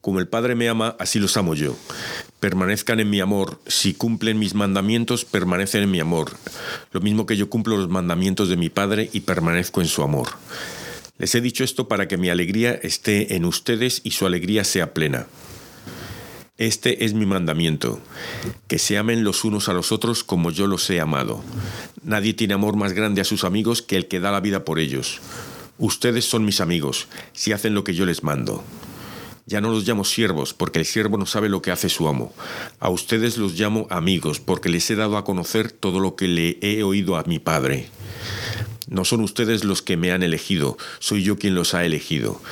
Como el Padre me ama, así los amo yo. Permanezcan en mi amor. Si cumplen mis mandamientos, permanecen en mi amor. Lo mismo que yo cumplo los mandamientos de mi Padre y permanezco en su amor. Les he dicho esto para que mi alegría esté en ustedes y su alegría sea plena. Este es mi mandamiento, que se amen los unos a los otros como yo los he amado. Nadie tiene amor más grande a sus amigos que el que da la vida por ellos. Ustedes son mis amigos, si hacen lo que yo les mando. Ya no los llamo siervos, porque el siervo no sabe lo que hace su amo. A ustedes los llamo amigos, porque les he dado a conocer todo lo que le he oído a mi Padre. No son ustedes los que me han elegido, soy yo quien los ha elegido.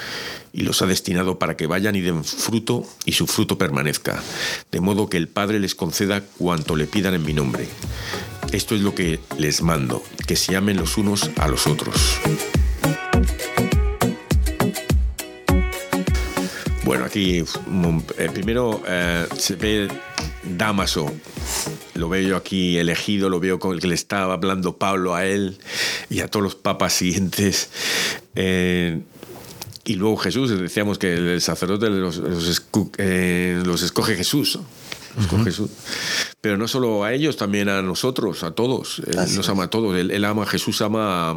Y los ha destinado para que vayan y den fruto y su fruto permanezca, de modo que el Padre les conceda cuanto le pidan en mi nombre. Esto es lo que les mando, que se amen los unos a los otros. Bueno, aquí eh, primero eh, se ve Damaso, lo veo aquí elegido, lo veo con el que le estaba hablando Pablo a él y a todos los papas siguientes. Eh, y luego Jesús, decíamos que el sacerdote los, escoge Jesús. Jesús. Pero no solo a ellos, también a nosotros, a todos. Él nos ama a todos. Él, él ama, Jesús ama a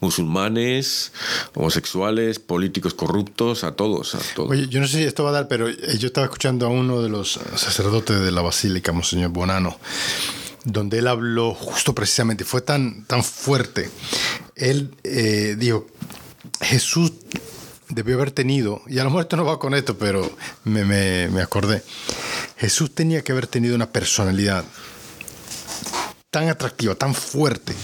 musulmanes, homosexuales, políticos corruptos, a todos, a todos. Oye, yo no sé si esto va a dar, pero yo estaba escuchando a uno de los sacerdotes de la Basílica, Monseñor Bonano, donde él habló justo precisamente, fue tan, tan fuerte. Él eh, dijo, Jesús debió haber tenido, y a lo mejor esto no va con esto, pero me, me, me acordé, Jesús tenía que haber tenido una personalidad tan atractiva, tan fuerte,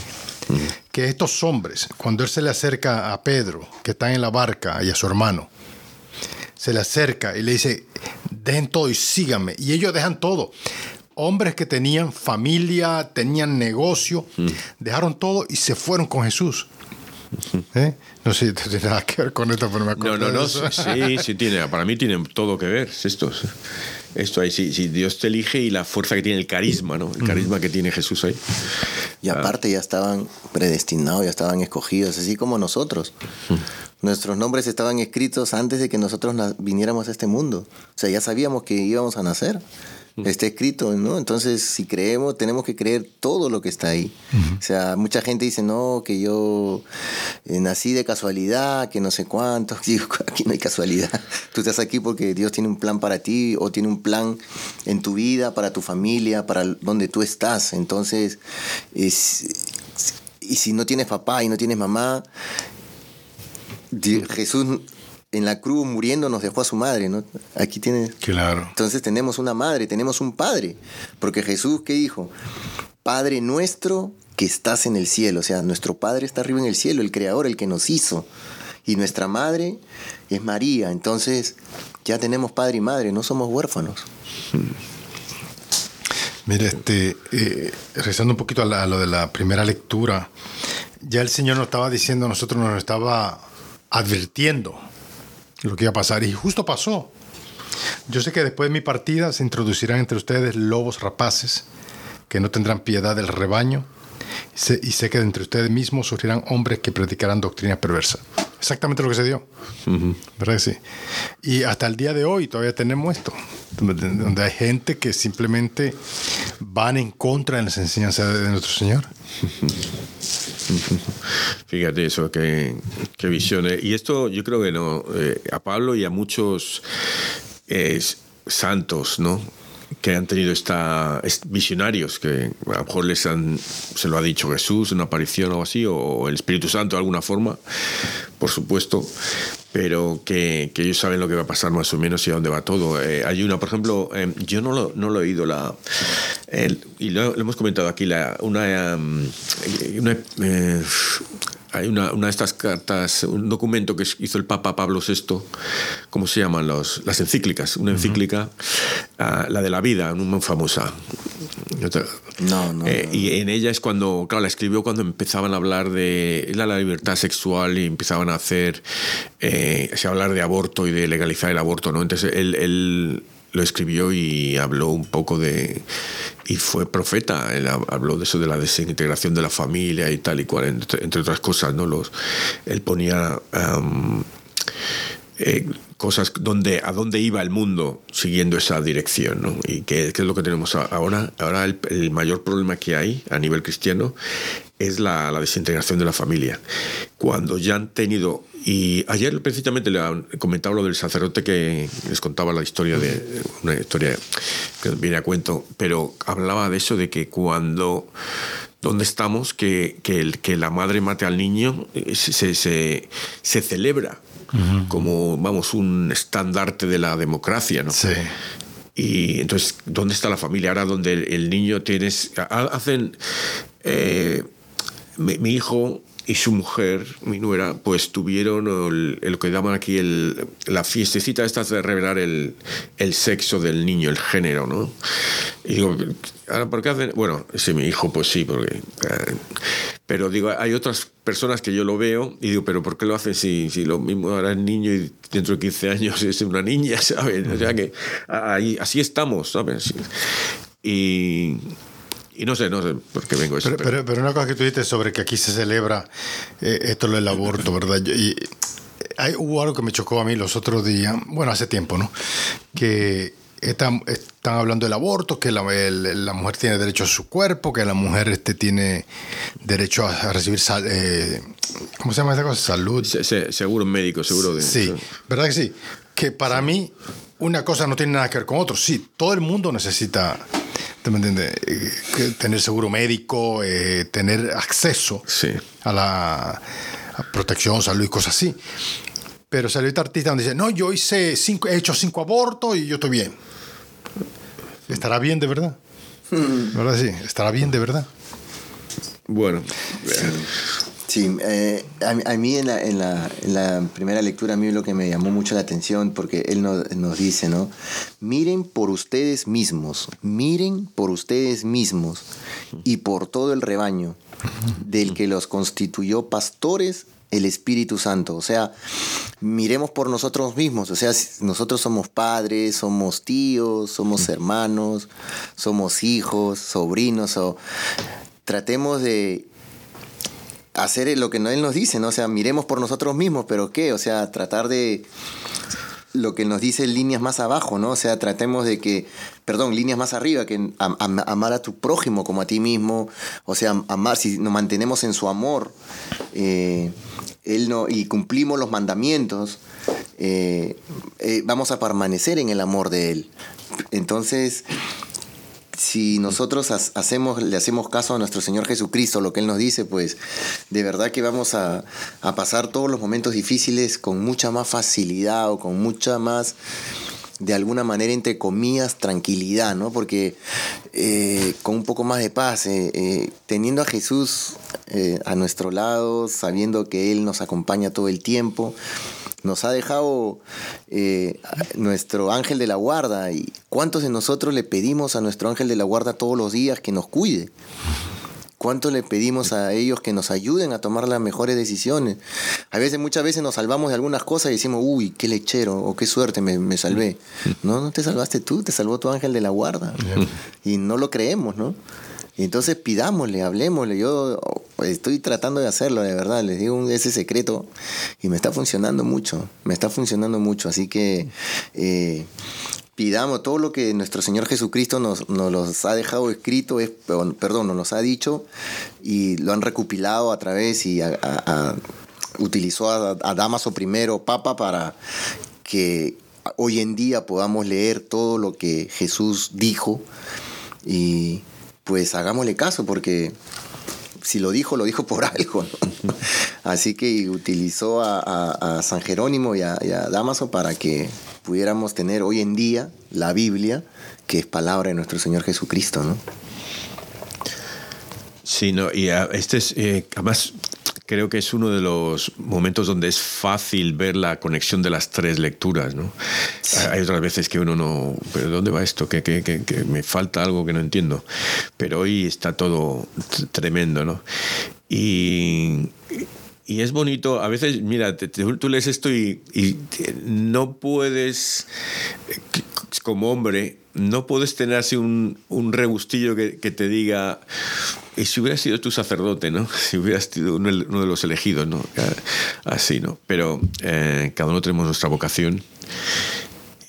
que estos hombres, cuando él se le acerca a Pedro, que está en la barca, y a su hermano, se le acerca y le dice, dejen todo y síganme. Y ellos dejan todo. Hombres que tenían familia, tenían negocio, dejaron todo y se fueron con Jesús. ¿Eh? No sé si tiene nada que ver con esto, pero me acuerdo. No, no, no. Sí, sí tiene. Para mí tiene todo que ver. Esto, esto ahí, si, Dios te elige y la fuerza que tiene el carisma, ¿no? El carisma que tiene Jesús ahí. Y aparte ya estaban predestinados, ya estaban escogidos, así como nosotros. Nuestros nombres estaban escritos antes de que nosotros viniéramos a este mundo. O sea, ya sabíamos que íbamos a nacer. Está escrito, ¿no? Entonces, si creemos, tenemos que creer todo lo que está ahí. O sea, mucha gente dice, no, que yo eh, nací de casualidad, que no sé cuánto. Digo, aquí no hay casualidad. Tú estás aquí porque Dios tiene un plan para ti o tiene un plan en tu vida, para tu familia, para donde tú estás. Entonces, es, y si no tienes papá y no tienes mamá, Jesús en la cruz muriendo nos dejó a su madre, ¿no? Aquí tienes. Claro. Entonces tenemos una madre, tenemos un padre. Porque Jesús, ¿qué dijo? Padre nuestro que estás en el cielo. O sea, nuestro Padre está arriba en el cielo, el Creador, el que nos hizo. Y nuestra madre es María. Entonces ya tenemos padre y madre, no somos huérfanos. Mira, este, eh, regresando un poquito a, la- a lo de la primera lectura, ya el Señor nos estaba diciendo, nosotros nos estaba advirtiendo lo que iba a pasar y justo pasó. Yo sé que después de mi partida se introducirán entre ustedes lobos rapaces que no tendrán piedad del rebaño y sé, y sé que de entre ustedes mismos surgirán hombres que predicarán doctrina perversa. Exactamente lo que se dio. ¿Verdad que sí? Y hasta el día de hoy todavía tenemos esto, donde hay gente que simplemente van en contra de las enseñanzas de nuestro Señor. Fíjate eso, qué, qué visión. eh. Y esto yo creo que no, eh, a Pablo y a muchos eh, santos, ¿no? que han tenido esta est- visionarios que a lo mejor les han se lo ha dicho Jesús una aparición o así o el Espíritu Santo de alguna forma por supuesto pero que, que ellos saben lo que va a pasar más o menos y a dónde va todo. Eh, hay una por ejemplo eh, yo no lo, no lo he oído la el- y lo, hemos comentado aquí la una, una, eh, hay una, una de estas cartas, un documento que hizo el Papa Pablo VI, ¿cómo se llaman? Los, las encíclicas. Una encíclica, ah, la de la vida, muy famosa. No, no. eh, no. y en ella es cuando, claro, la escribió cuando empezaban a hablar de la, la libertad sexual y empezaban a hacer, eh, se hablar de aborto y de legalizar el aborto, ¿no? Entonces él, él lo escribió y habló un poco de, y fue profeta, él hab- habló de eso de la desintegración de la familia y tal y cual, entre, otras cosas, ¿no? Los, él ponía... eh, cosas donde a dónde iba el mundo siguiendo esa dirección ¿no? y qué, es lo que tenemos ahora ahora el mayor problema que hay a nivel cristiano es la, la desintegración de la familia cuando ya han tenido y ayer precisamente le han comentado lo del sacerdote que les contaba la historia de una historia que viene a cuento pero hablaba de eso de que cuando donde estamos que, que, el, que la madre mate al niño eh, se, se, se celebra como, vamos, un estandarte de la democracia, ¿no? Sí. Y entonces, ¿dónde está la familia? Ahora donde el, niño tienes... ha- Hacen... eh, mi, hijo y su mujer, mi nuera, pues tuvieron el, lo que llaman aquí el, la fiestecita esta de revelar el, el sexo del niño, el género, ¿no? Y digo, ¿ahora por qué hacen? Bueno, sí, mi hijo, pues sí, porque... eh, pero digo, hay otras personas que yo lo veo y digo, pero ¿por qué lo hacen si, si lo mismo ahora es niño y dentro de 15 años es una niña, ¿sabes? O sea que ahí, así estamos, ¿sabes? Y, y no sé, no sé por qué vengo a eso. Pero, pero- pero, una cosa que tú dices sobre que aquí se celebra eh, esto lo del aborto, ¿verdad? Yo- y hay, hubo algo que me chocó a mí los otros días, bueno, hace tiempo, ¿no? Que están, están hablando del aborto, que la, el- la mujer tiene derecho a su cuerpo, que la mujer este, tiene derecho a, a recibir, sal- eh, ¿cómo se llama esa cosa? Salud. Se- se- seguro médico, seguro de. Sí, ¿verdad que sí? Que para mí una cosa no tiene nada que ver con otro. Sí, todo el mundo necesita ¿te me entiendes? Eh, tener seguro médico, eh, tener acceso Sí. a la a protección, salud y cosas así. Pero salió este artista donde dice, no, yo hice cinco, he hecho cinco abortos y yo estoy bien. ¿Estará bien de verdad? ¿Verdad? Sí, estará bien de verdad. Bueno, Sí, eh, a, a mí en la, en, la, en la primera lectura a mí lo que me llamó mucho la atención porque él nos, nos dice, ¿no? Miren por ustedes mismos, miren por ustedes mismos y por todo el rebaño del que los constituyó pastores el Espíritu Santo. O sea, miremos por nosotros mismos. O sea, nosotros somos padres, somos tíos, somos hermanos, somos hijos, sobrinos o tratemos de hacer lo que Él nos dice, ¿no? O sea, miremos por nosotros mismos, pero ¿qué? O sea, tratar de lo que nos dice líneas más abajo, ¿no? O sea, tratemos de que, perdón, líneas más arriba, que amar a tu prójimo como a ti mismo, o sea, amar, si nos mantenemos en su amor, eh, él no, y cumplimos los mandamientos, eh, eh, vamos a permanecer en el amor de Él. Entonces, si nosotros hacemos, le hacemos caso a nuestro Señor Jesucristo, lo que Él nos dice, pues de verdad que vamos a, pasar todos los momentos difíciles con mucha más facilidad o con mucha más de alguna manera, entre comillas, tranquilidad, ¿no? Porque eh, con un poco más de paz, eh, eh, teniendo a Jesús a nuestro lado, sabiendo que Él nos acompaña todo el tiempo, nos ha dejado eh, nuestro ángel de la guarda. ¿Y cuántos de nosotros le pedimos a nuestro ángel de la guarda todos los días que nos cuide? ¿Cuánto le pedimos a ellos que nos ayuden a tomar las mejores decisiones? A veces, muchas veces nos salvamos de algunas cosas y decimos, uy, qué lechero, o qué suerte, me, me salvé. No, no te salvaste tú, te salvó tu ángel de la guarda. Y no lo creemos, ¿no? Entonces pidámosle, hablemosle. Yo estoy tratando de hacerlo, de verdad. Les digo ese secreto y me está funcionando mucho. Me está funcionando mucho. Así que eh, pidamos todo lo que nuestro Señor Jesucristo nos, nos ha dejado escrito, es, perdón, nos ha dicho y lo han recopilado a través y utilizó a, Damaso primero, Papa, para que hoy en día podamos leer todo lo que Jesús dijo y pues hagámosle caso porque si lo dijo, lo dijo por algo. Así que utilizó a, San Jerónimo y a, Damaso para que pudiéramos tener hoy en día la Biblia, que es palabra de nuestro Señor Jesucristo, ¿no? Sí, no, y este es, eh, además, creo que es uno de los momentos donde es fácil ver la conexión de las tres lecturas. ¿no? Hay otras veces que uno no, pero ¿dónde va esto? Que, que, que, me falta algo que no entiendo. Pero hoy está todo tremendo. ¿no? Y, y es bonito, a veces, mira, tú lees esto y, y, no puedes, como hombre, no puedes tener así un, un rebustillo que, te diga, y si hubieras sido tu sacerdote, ¿no? Si hubieras sido uno, de los elegidos, ¿no? Así, ¿no? Pero eh, cada uno tenemos nuestra vocación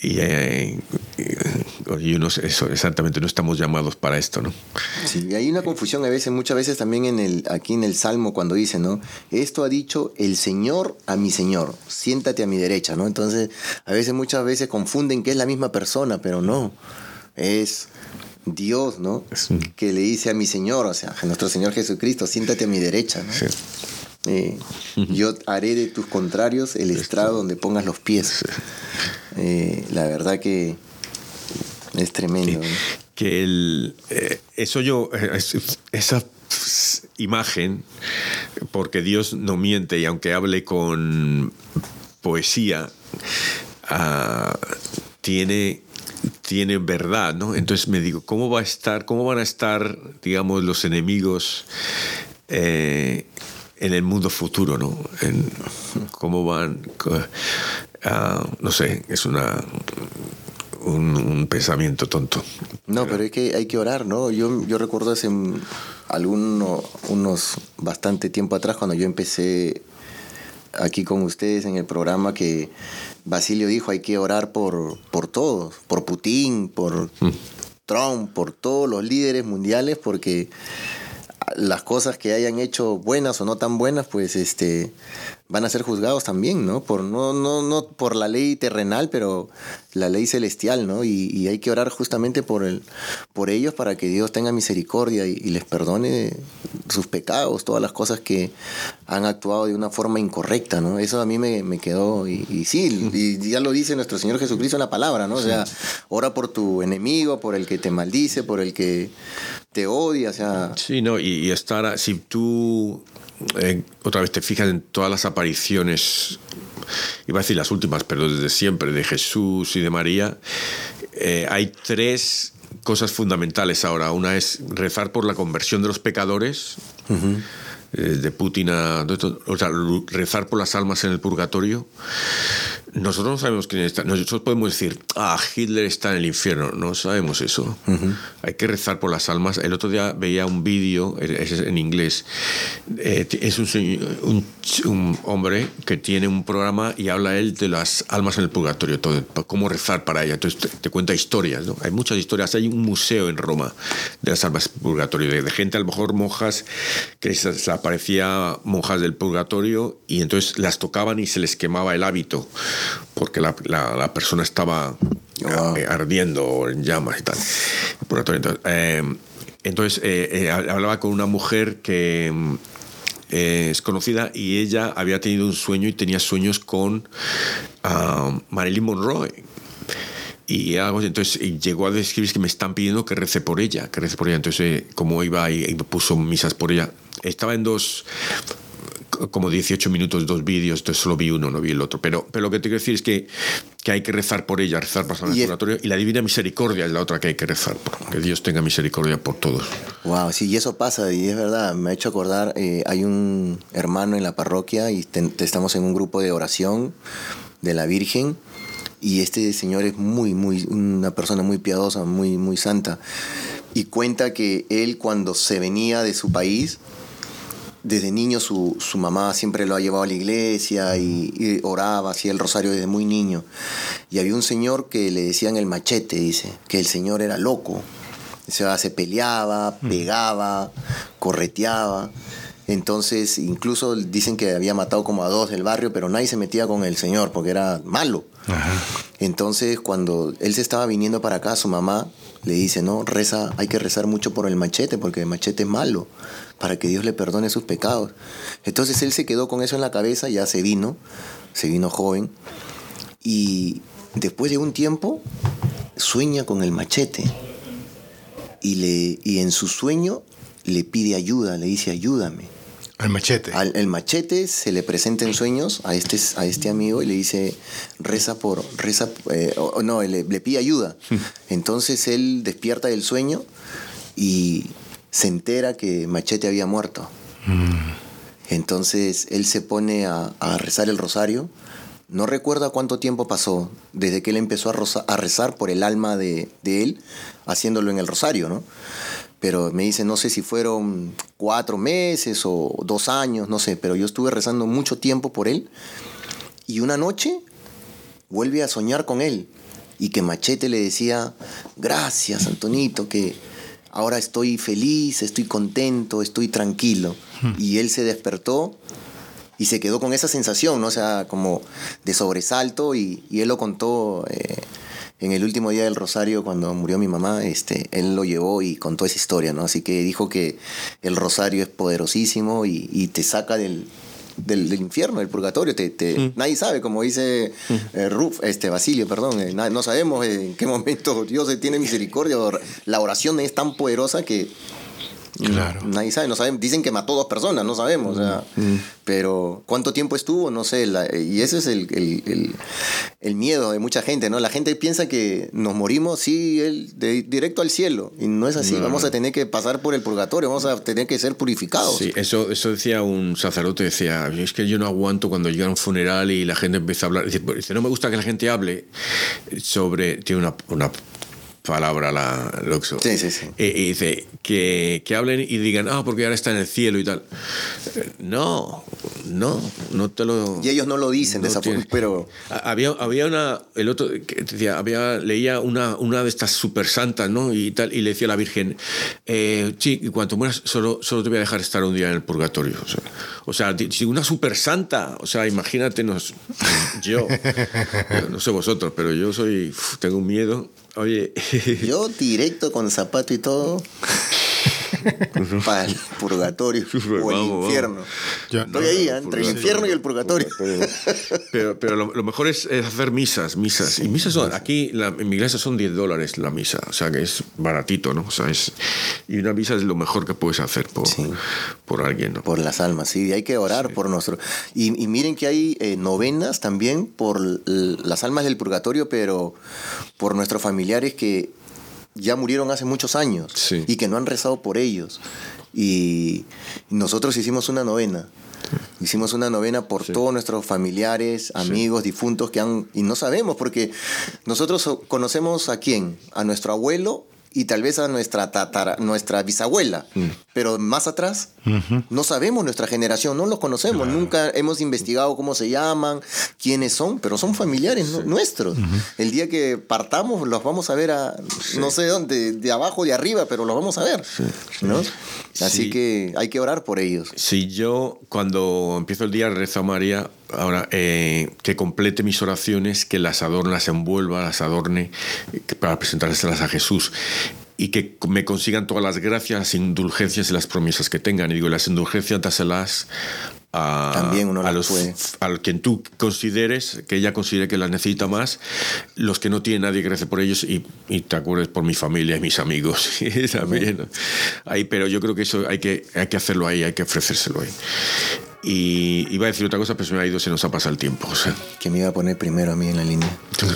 y, eh, uno, eso, exactamente, no estamos llamados para esto, ¿no? Sí, y hay una confusión a veces, muchas veces también en el, aquí en el Salmo cuando dice, ¿no? Esto ha dicho el Señor a mi Señor, siéntate a mi derecha, ¿no? Entonces, a veces, muchas veces confunden que es la misma persona, pero no, es Dios, ¿no? Que le dice a mi Señor, o sea, a nuestro Señor Jesucristo, siéntate a mi derecha, ¿no? Eh, yo haré de tus contrarios el estrado donde pongas los pies. Eh, la verdad que es tremendo. Que el, eh, eso yo, esa imagen, porque Dios no miente y aunque hable con poesía, ah, tiene tiene verdad, ¿no? Entonces me digo, ¿cómo va a estar, cómo van a estar, digamos, los enemigos eh, en el mundo futuro, ¿no? ¿Cómo van? Ah, no sé, es una un, pensamiento tonto. No, pero, es que hay que orar, ¿no? Yo, yo recuerdo hace algunos, unos bastante tiempo atrás, cuando yo empecé aquí con ustedes en el programa, que Basilio dijo, hay que orar por, por todos, por Putin, por mm. Trump, por todos los líderes mundiales, porque las cosas que hayan hecho buenas o no tan buenas, pues este van a ser juzgados también, ¿no? Por no no no por la ley terrenal, pero la ley celestial, ¿no? Y, hay que orar justamente por el por ellos para que Dios tenga misericordia y, les perdone sus pecados, todas las cosas que han actuado de una forma incorrecta, ¿no? Eso a mí me, quedó y, sí, y ya lo dice nuestro Señor Jesucristo en la palabra, ¿no? O sea, ora por tu enemigo, por el que te maldice, por el que te odia, o sea. Sí, no, y, estar, si tú eh, otra vez te fijas en todas las apariciones, iba a decir las últimas, pero desde siempre, de Jesús y de María, eh, hay tres cosas fundamentales ahora. Una es rezar por la conversión de los pecadores, eh, de Putin a. O sea, rezar por las almas en el purgatorio. Nosotros no sabemos quién está. Nosotros podemos decir, ah, Hitler está en el infierno. No sabemos eso. Hay que rezar por las almas. El otro día veía un vídeo, es en inglés. Eh, es un, un, un, hombre que tiene un programa y habla él de las almas en el purgatorio, todo, cómo rezar para ella. Entonces te, cuenta historias. ¿no? Hay muchas historias. Hay un museo en Roma de las almas del purgatorio, de, de gente, a lo mejor monjas, que se, se aparecía monjas del purgatorio y entonces las tocaban y se les quemaba el hábito porque la, la, la persona estaba wow. ardiendo en llamas y tal. Entonces, eh, entonces eh, eh, hablaba con una mujer que eh, es conocida y ella había tenido un sueño y tenía sueños con uh, Marilyn Monroe. Y algo entonces y llegó a describir que me están pidiendo que rece por ella, que rece por ella. Entonces, como iba y, y puso misas por ella, estaba en dos como 18 minutos, dos vídeos, entonces solo vi uno, no vi el otro. Pero, pero lo que te quiero decir es que, que hay que rezar por ella, rezar por el purgatorio, y la divina misericordia es la otra que hay que rezar, que Dios tenga misericordia por todos. Wow, sí, y eso pasa, y es verdad, me ha hecho acordar, eh, hay un hermano en la parroquia y te, te estamos en un grupo de oración de la Virgen, y este señor es muy, muy, una persona muy piadosa, muy, muy santa, y cuenta que él cuando se venía de su país, desde niño su, su, mamá siempre lo ha llevado a la iglesia y, y, oraba, hacía el rosario desde muy niño. Y había un señor que le decían el machete, dice, que el señor era loco. O sea, se peleaba, pegaba, correteaba. Entonces, incluso dicen que había matado como a dos del barrio, pero nadie se metía con el señor porque era malo. Ajá. Entonces, cuando él se estaba viniendo para acá, su mamá le dice, no, reza, hay que rezar mucho por el machete, porque el machete es malo, para que Dios le perdone sus pecados. Entonces él se quedó con eso en la cabeza, ya se vino, se vino joven, y después de un tiempo sueña con el machete, y, le, y en su sueño le pide ayuda, le dice, ayúdame. Al machete. Al, el machete se le presenta en sueños a este, a este amigo y le dice, reza por, reza, eh, o, no, le, le, pide ayuda. Entonces él despierta del sueño y se entera que Machete había muerto. Mm. Entonces él se pone a, a, rezar el rosario. No recuerda cuánto tiempo pasó desde que él empezó a, a rezar por el alma de, de él, haciéndolo en el rosario, ¿no? Pero me dice, no sé si fueron cuatro meses o dos años, no sé, pero yo estuve rezando mucho tiempo por él y una noche vuelve a soñar con él y que Machete le decía, gracias Antonito, que ahora estoy feliz, estoy contento, estoy tranquilo. Y él se despertó y se quedó con esa sensación, ¿no? O sea, como de sobresalto y, y él lo contó. Eh, en el último día del Rosario, cuando murió mi mamá, este, él lo llevó y contó esa historia, ¿no? Así que dijo que el Rosario es poderosísimo y, y te saca del, del, del, infierno, del purgatorio. Te, te, mm. Nadie sabe, como dice mm. eh, Ruf, este, Basilio, perdón, eh, no sabemos en qué momento Dios tiene misericordia. La oración es tan poderosa que Claro. Nadie sabe, no saben, dicen que mató dos personas, no sabemos. O sea, mm. Pero cuánto tiempo estuvo, no sé. La, y ese es el, el, el, el, miedo de mucha gente, ¿no? La gente piensa que nos morimos, sí, de, directo al cielo. Y no es así. No. Vamos a tener que pasar por el purgatorio, vamos a tener que ser purificados. Sí, eso, eso decía un sacerdote, decía, es que yo no aguanto cuando llega un funeral y la gente empieza a hablar. Dice, no me gusta que la gente hable sobre. Tiene una, una palabra la Luxo. Sí, sí, sí. Y, y dice que, que, hablen y digan, ah, porque ahora está en el cielo y tal. No, no, no te lo. Y ellos no lo dicen no de esa forma, pero. Había, había una. El otro que decía, había, leía una, una de estas super santas, ¿no? Y tal, y le decía a la Virgen, eh, sí, y cuanto mueras, solo, solo te voy a dejar estar un día en el purgatorio. O sea, o sea si una super santa, o sea, imagínatenos, yo, no sé vosotros, pero yo soy. Tengo un miedo. Oye. Yo directo con zapato y todo. para el purgatorio o el vamos, infierno. Vamos. Estoy ahí, ¿eh? entre el infierno y el purgatorio. Pero, pero lo, lo, mejor es, es, hacer misas, misas. Sí, y misas son, aquí la, en mi iglesia son 10 dólares la misa, o sea que es baratito, ¿no? O sea, es, y una misa es lo mejor que puedes hacer por, sí. por alguien, ¿no? Por las almas, sí, hay que orar sí. por nuestro. Y, y, miren que hay eh, novenas también por las almas del purgatorio, pero por nuestros familiares que ya murieron hace muchos años sí. y que no han rezado por ellos. Y nosotros hicimos una novena Hicimos una novena por todos nuestros familiares, amigos, difuntos que han... Y no sabemos, porque nosotros conocemos a quién, a nuestro abuelo y tal vez a nuestra tatara, nuestra bisabuela, Mm. pero más atrás no sabemos nuestra generación, no los conocemos, nunca hemos investigado cómo se llaman, quiénes son, pero son familiares nu- nuestros. El día que partamos los vamos a ver a no sé dónde, de abajo, de arriba, pero los vamos a ver, ¿no? Así Sí. que hay que orar por ellos. Si yo cuando empiezo el día rezo a María, ahora eh, que complete mis oraciones, que las adorne, las envuelva, las adorne eh, para presentárselas a Jesús y que me consigan todas las gracias, las indulgencias y las promesas que tengan. Y digo, las indulgencias dáselas a, También uno a los puede. a quien tú consideres, que ella considere que las necesita más, los que no tienen nadie que rece por ellos y, y te acuerdes por mi familia y mis amigos también. Ahí, pero yo creo que eso hay que, hay que hacerlo ahí, hay que ofrecérselo ahí. Y iba a decir otra cosa, pero se me ha ido, se nos ha pasado el tiempo. o sea. Que me iba a poner primero a mí en la línea.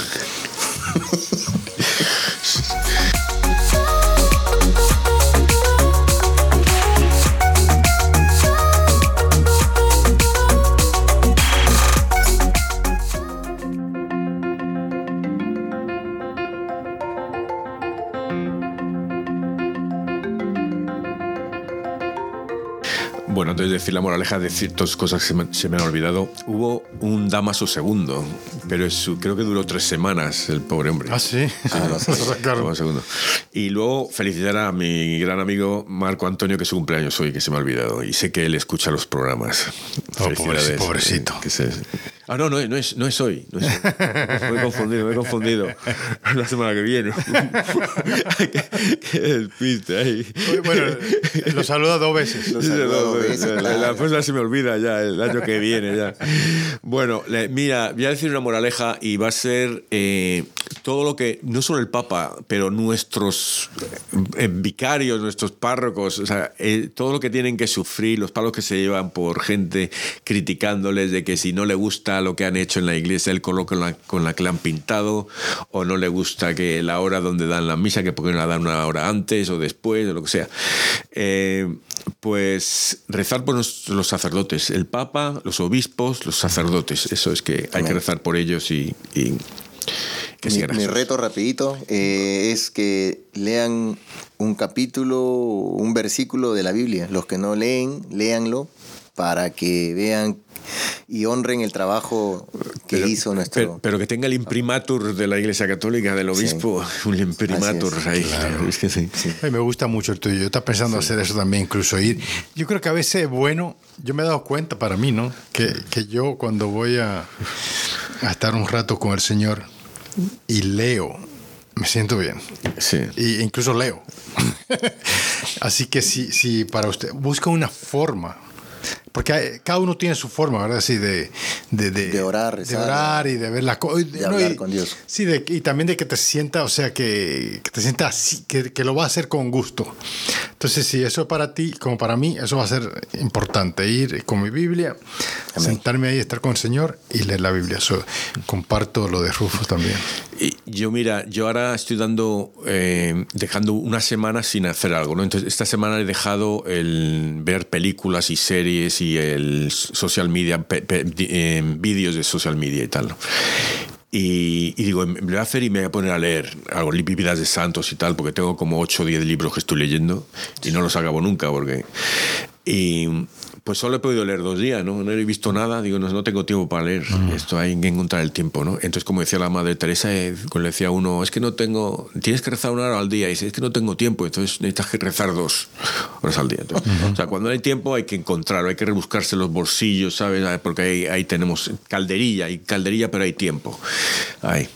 decir la moraleja, decir dos cosas que se me, se me han olvidado. Hubo un Damaso segundo, pero es- creo que duró tres semanas el pobre hombre. Ah, sí. Claro. Segundo. Y luego felicitar a mi gran amigo Marco Antonio, que es su cumpleaños hoy, que se me ha olvidado. Y sé que él escucha los programas. Oh, pobrecito, pobrecito. Eh, que se- Ah, no, no, es- no es, no es hoy. No es hoy. Me he confundido, me he confundido. La semana que viene. qué, despiste ahí. Bueno, lo saluda dos veces. Lo dos veces, la- claro. La cosa se me olvida ya el año que viene ya. Bueno, le- mira, voy a decir una moraleja y va a ser eh, todo lo que, no solo el Papa, pero nuestros eh, vicarios, nuestros párrocos, o sea, eh, todo lo que tienen que sufrir, los palos que se llevan por gente criticándoles de que si no le gusta lo que han hecho en la iglesia, el color con la, con la que la han pintado, o no le gusta que la hora donde dan la misa, que por qué no la dan una hora antes o después, o lo que sea. Eh, pues rezar por los, los sacerdotes, el Papa, los obispos, los sacerdotes. Eso es que hay que rezar por ellos y, y que Mi, mi reto rapidito eh, es que lean un capítulo, un versículo de la Biblia. Los que no leen, léanlo para que vean y honren el trabajo que Pero- hizo nuestro... Pero, pero que tenga el imprimatur de la Iglesia Católica, del obispo, un imprimatur es, ahí. Es que sí. Ay, me gusta mucho el tuyo. Yo estaba pensando hacer eso también, incluso ir. Yo creo que a veces es bueno, yo me he dado cuenta para mí, ¿no? Que, que yo cuando voy a, a estar un rato con el Señor y leo, me siento bien. Sí. Y incluso leo. Así que si, si para usted busca una forma, porque hay- cada uno tiene su forma, ¿verdad? Sí, de, de, De orar, de orar y de ver la cosa. de hablar con Dios. Sí, de- y también de que te sienta, o sea, que, que te sienta así, que, que lo va a hacer con gusto. Entonces, si eso es para ti, como para mí, eso va a ser importante, ir con mi Biblia, sentarme ahí, estar con el Señor y leer la Biblia. Eso, comparto lo de Rufo también. Y yo, mira, yo ahora estoy dando, eh, dejando una semana sin hacer algo, ¿no? Entonces, esta semana he dejado el ver películas y series y el social media, eh, vídeos de social media y tal. Y, digo, me voy a hacer y me voy a poner a leer algo, vidas de santos y tal, porque tengo como 8 o 10 libros que estoy leyendo y no los acabo nunca, porque... pues solo he podido leer dos días, ¿no? No he visto nada, digo, no, no tengo tiempo para leer, esto hay que encontrar el tiempo, ¿no? Entonces, como decía la madre Teresa, eh, cuando le decía uno, es que no tengo, tienes que rezar una hora al día, y dice, es que no tengo tiempo, entonces necesitas que rezar dos horas al día. Entonces, O sea, cuando hay tiempo hay que encontrarlo, hay que rebuscarse los bolsillos, ¿sabes? Ah, Porque ahí, ahí tenemos calderilla, hay calderilla, pero hay tiempo. Ahí.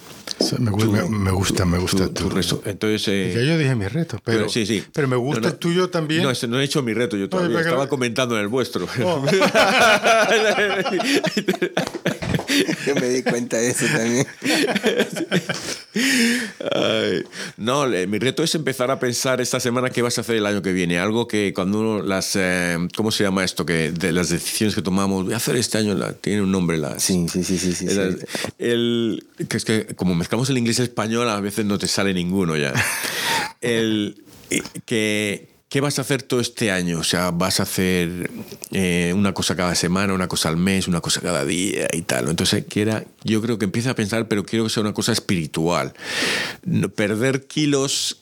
Me, gu- me- me gusta, me gusta Tu- tu rezo. Entonces, eh, Ya yo dije mi reto, pero, pero, sí, sí. pero me gusta No, no. el tuyo también. No, no he hecho mi reto yo todavía. Estaba comentando en el vuestro. Oh. Yo me di cuenta de eso también. Ay, no, mi reto es empezar a pensar esta semana qué vas a hacer el año que viene. Algo que cuando uno las. eh, ¿Cómo se llama esto? Que de las decisiones que tomamos, voy a hacer este año, la- tiene un nombre. La, Sí, sí, sí, sí. sí, el, sí. el- que es que como mezclamos el inglés y el español, a veces no te sale ninguno ya. El, eh, que, ¿qué vas a hacer todo este año? O sea, vas a hacer eh, una cosa cada semana, una cosa al mes, una cosa cada día y tal. Entonces, quiera, yo creo que empieza a pensar, pero quiero que sea una cosa espiritual. No- perder kilos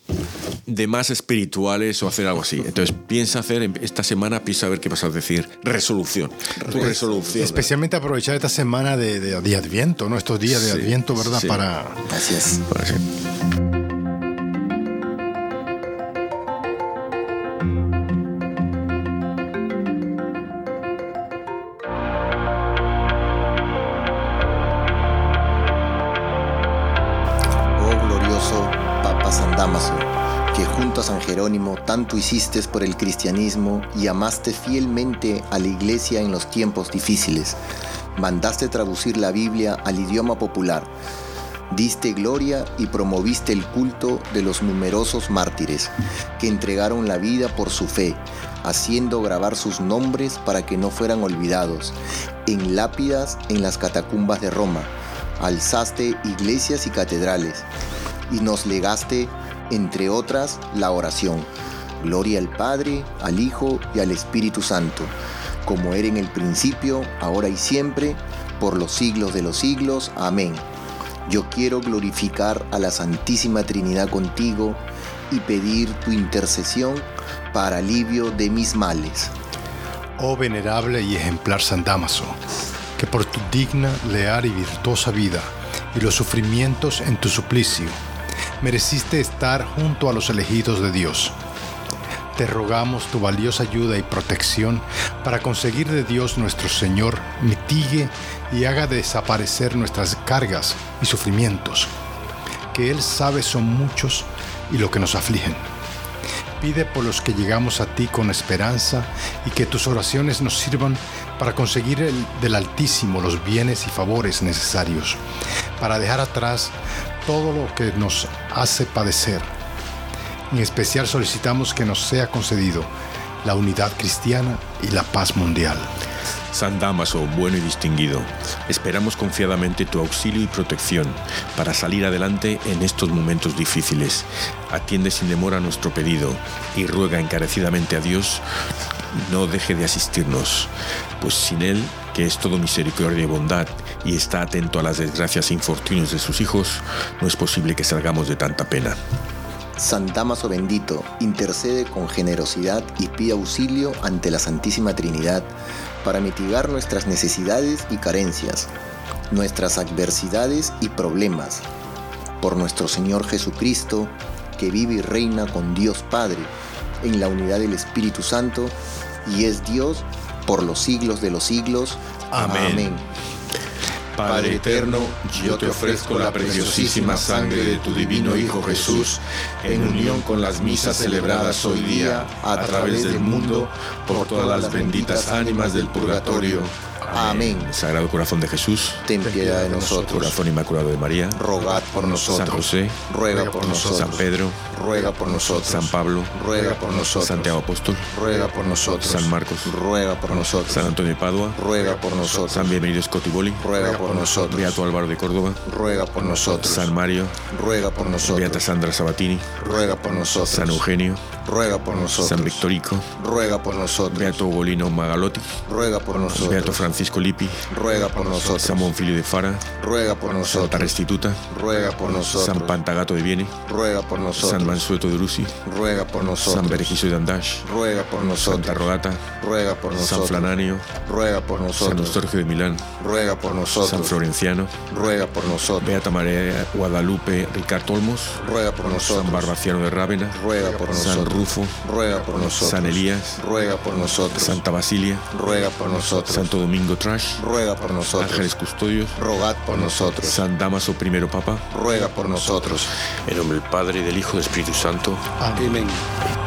de más espirituales o hacer algo así. Entonces, piensa hacer, esta semana, piensa a ver qué vas a decir. Resolución. Tu resolución. Especialmente aprovechar esta semana de, de- de Adviento, ¿no? Estos días de Sí, Adviento, ¿verdad? sí. Para Así es. Para sí. San Jerónimo tanto hiciste por el cristianismo y amaste fielmente a la iglesia en los tiempos difíciles. Mandaste traducir la Biblia al idioma popular. Diste gloria y promoviste el culto de los numerosos mártires que entregaron la vida por su fe, haciendo grabar sus nombres para que no fueran olvidados en lápidas en las catacumbas de Roma. Alzaste iglesias y catedrales y nos legaste, entre otras, la oración. Gloria al Padre, al Hijo y al Espíritu Santo, como era en el principio, ahora y siempre, por los siglos de los siglos. Amén. Yo quiero glorificar a la Santísima Trinidad contigo y pedir tu intercesión para alivio de mis males. Oh venerable y ejemplar San Dámaso, que por tu digna, leal y virtuosa vida y los sufrimientos en tu suplicio, mereciste estar junto a los elegidos de Dios. Te rogamos tu valiosa ayuda y protección para conseguir de Dios nuestro Señor mitigue y haga desaparecer nuestras cargas y sufrimientos, que Él sabe son muchos y lo que nos afligen. Pide por los que llegamos a ti con esperanza y que tus oraciones nos sirvan para conseguir el- del Altísimo los bienes y favores necesarios, para dejar atrás todo lo que nos hace padecer. En especial solicitamos que nos sea concedido la unidad cristiana y la paz mundial. San Damaso, bueno y distinguido, esperamos confiadamente tu auxilio y protección para salir adelante en estos momentos difíciles. Atiende sin demora nuestro pedido y ruega encarecidamente a Dios no deje de asistirnos, pues sin Él, que es todo misericordia y bondad y está atento a las desgracias e infortunios de sus hijos, no es posible que salgamos de tanta pena. San Damaso bendito, intercede con generosidad y pide auxilio ante la Santísima Trinidad para mitigar nuestras necesidades y carencias, nuestras adversidades y problemas. Por nuestro Señor Jesucristo, que vive y reina con Dios Padre, en la unidad del Espíritu Santo, y es Dios por los siglos de los siglos. Amén. Padre eterno, yo te ofrezco la preciosísima sangre de tu divino Hijo Jesús, en unión con las misas celebradas hoy día a través del mundo, por todas las benditas ánimas del purgatorio. Amén. Sagrado Corazón de Jesús, Ten piedad de nosotros. Corazón Inmaculado de María, Rogad por nosotros. San José, ruega por nosotros. San Pedro, ruega por nosotros. San Pablo, ruega por nosotros. Santiago Apóstol, ruega por nosotros. San Marcos, ruega por nosotros. San Antonio de Padua, ruega por nosotros. San Bienvenido Scotiboli, ruega por nosotros. Beato Álvaro de Córdoba, ruega por nosotros. San Mario, ruega por nosotros. Beata Sandra Sabatini, ruega por nosotros. San Eugenio, ruega por nosotros. San Victorico, ruega por nosotros. Beato Ugolino Magalotti, ruega por nosotros. Beato Francisco Lippi, ruega por nosotros. San Bonfilio de Fara, ruega por Santa nosotros. Restituta, ruega por nosotros. San Pantagato de Viene, ruega por nosotros. San Mansueto de Urusi, ruega por nosotros. San Berejizo de Andash, ruega por nosotros. Santa Rogata, ruega por San nosotros. Flananio, ruega por San nosotros. Eustorgio de Milán, ruega por nosotros. San Florenciano, ruega por nosotros. Beata María Guadalupe Ricardo Olmos, ruega por nosotros. San Barbaciano de Rávena, ruega por San nosotros. Rufo, ruega por nosotros. San Elías, ruega por nosotros. Santa Basilia, ruega por nosotros. Santo Domingo Trash, ruega por nosotros. Ángeles Custodios, rogad por nosotros. San Damaso I Papa, ruega por nosotros. en nombre del Padre, y del Hijo del Espíritu Santo. Amén. Amén.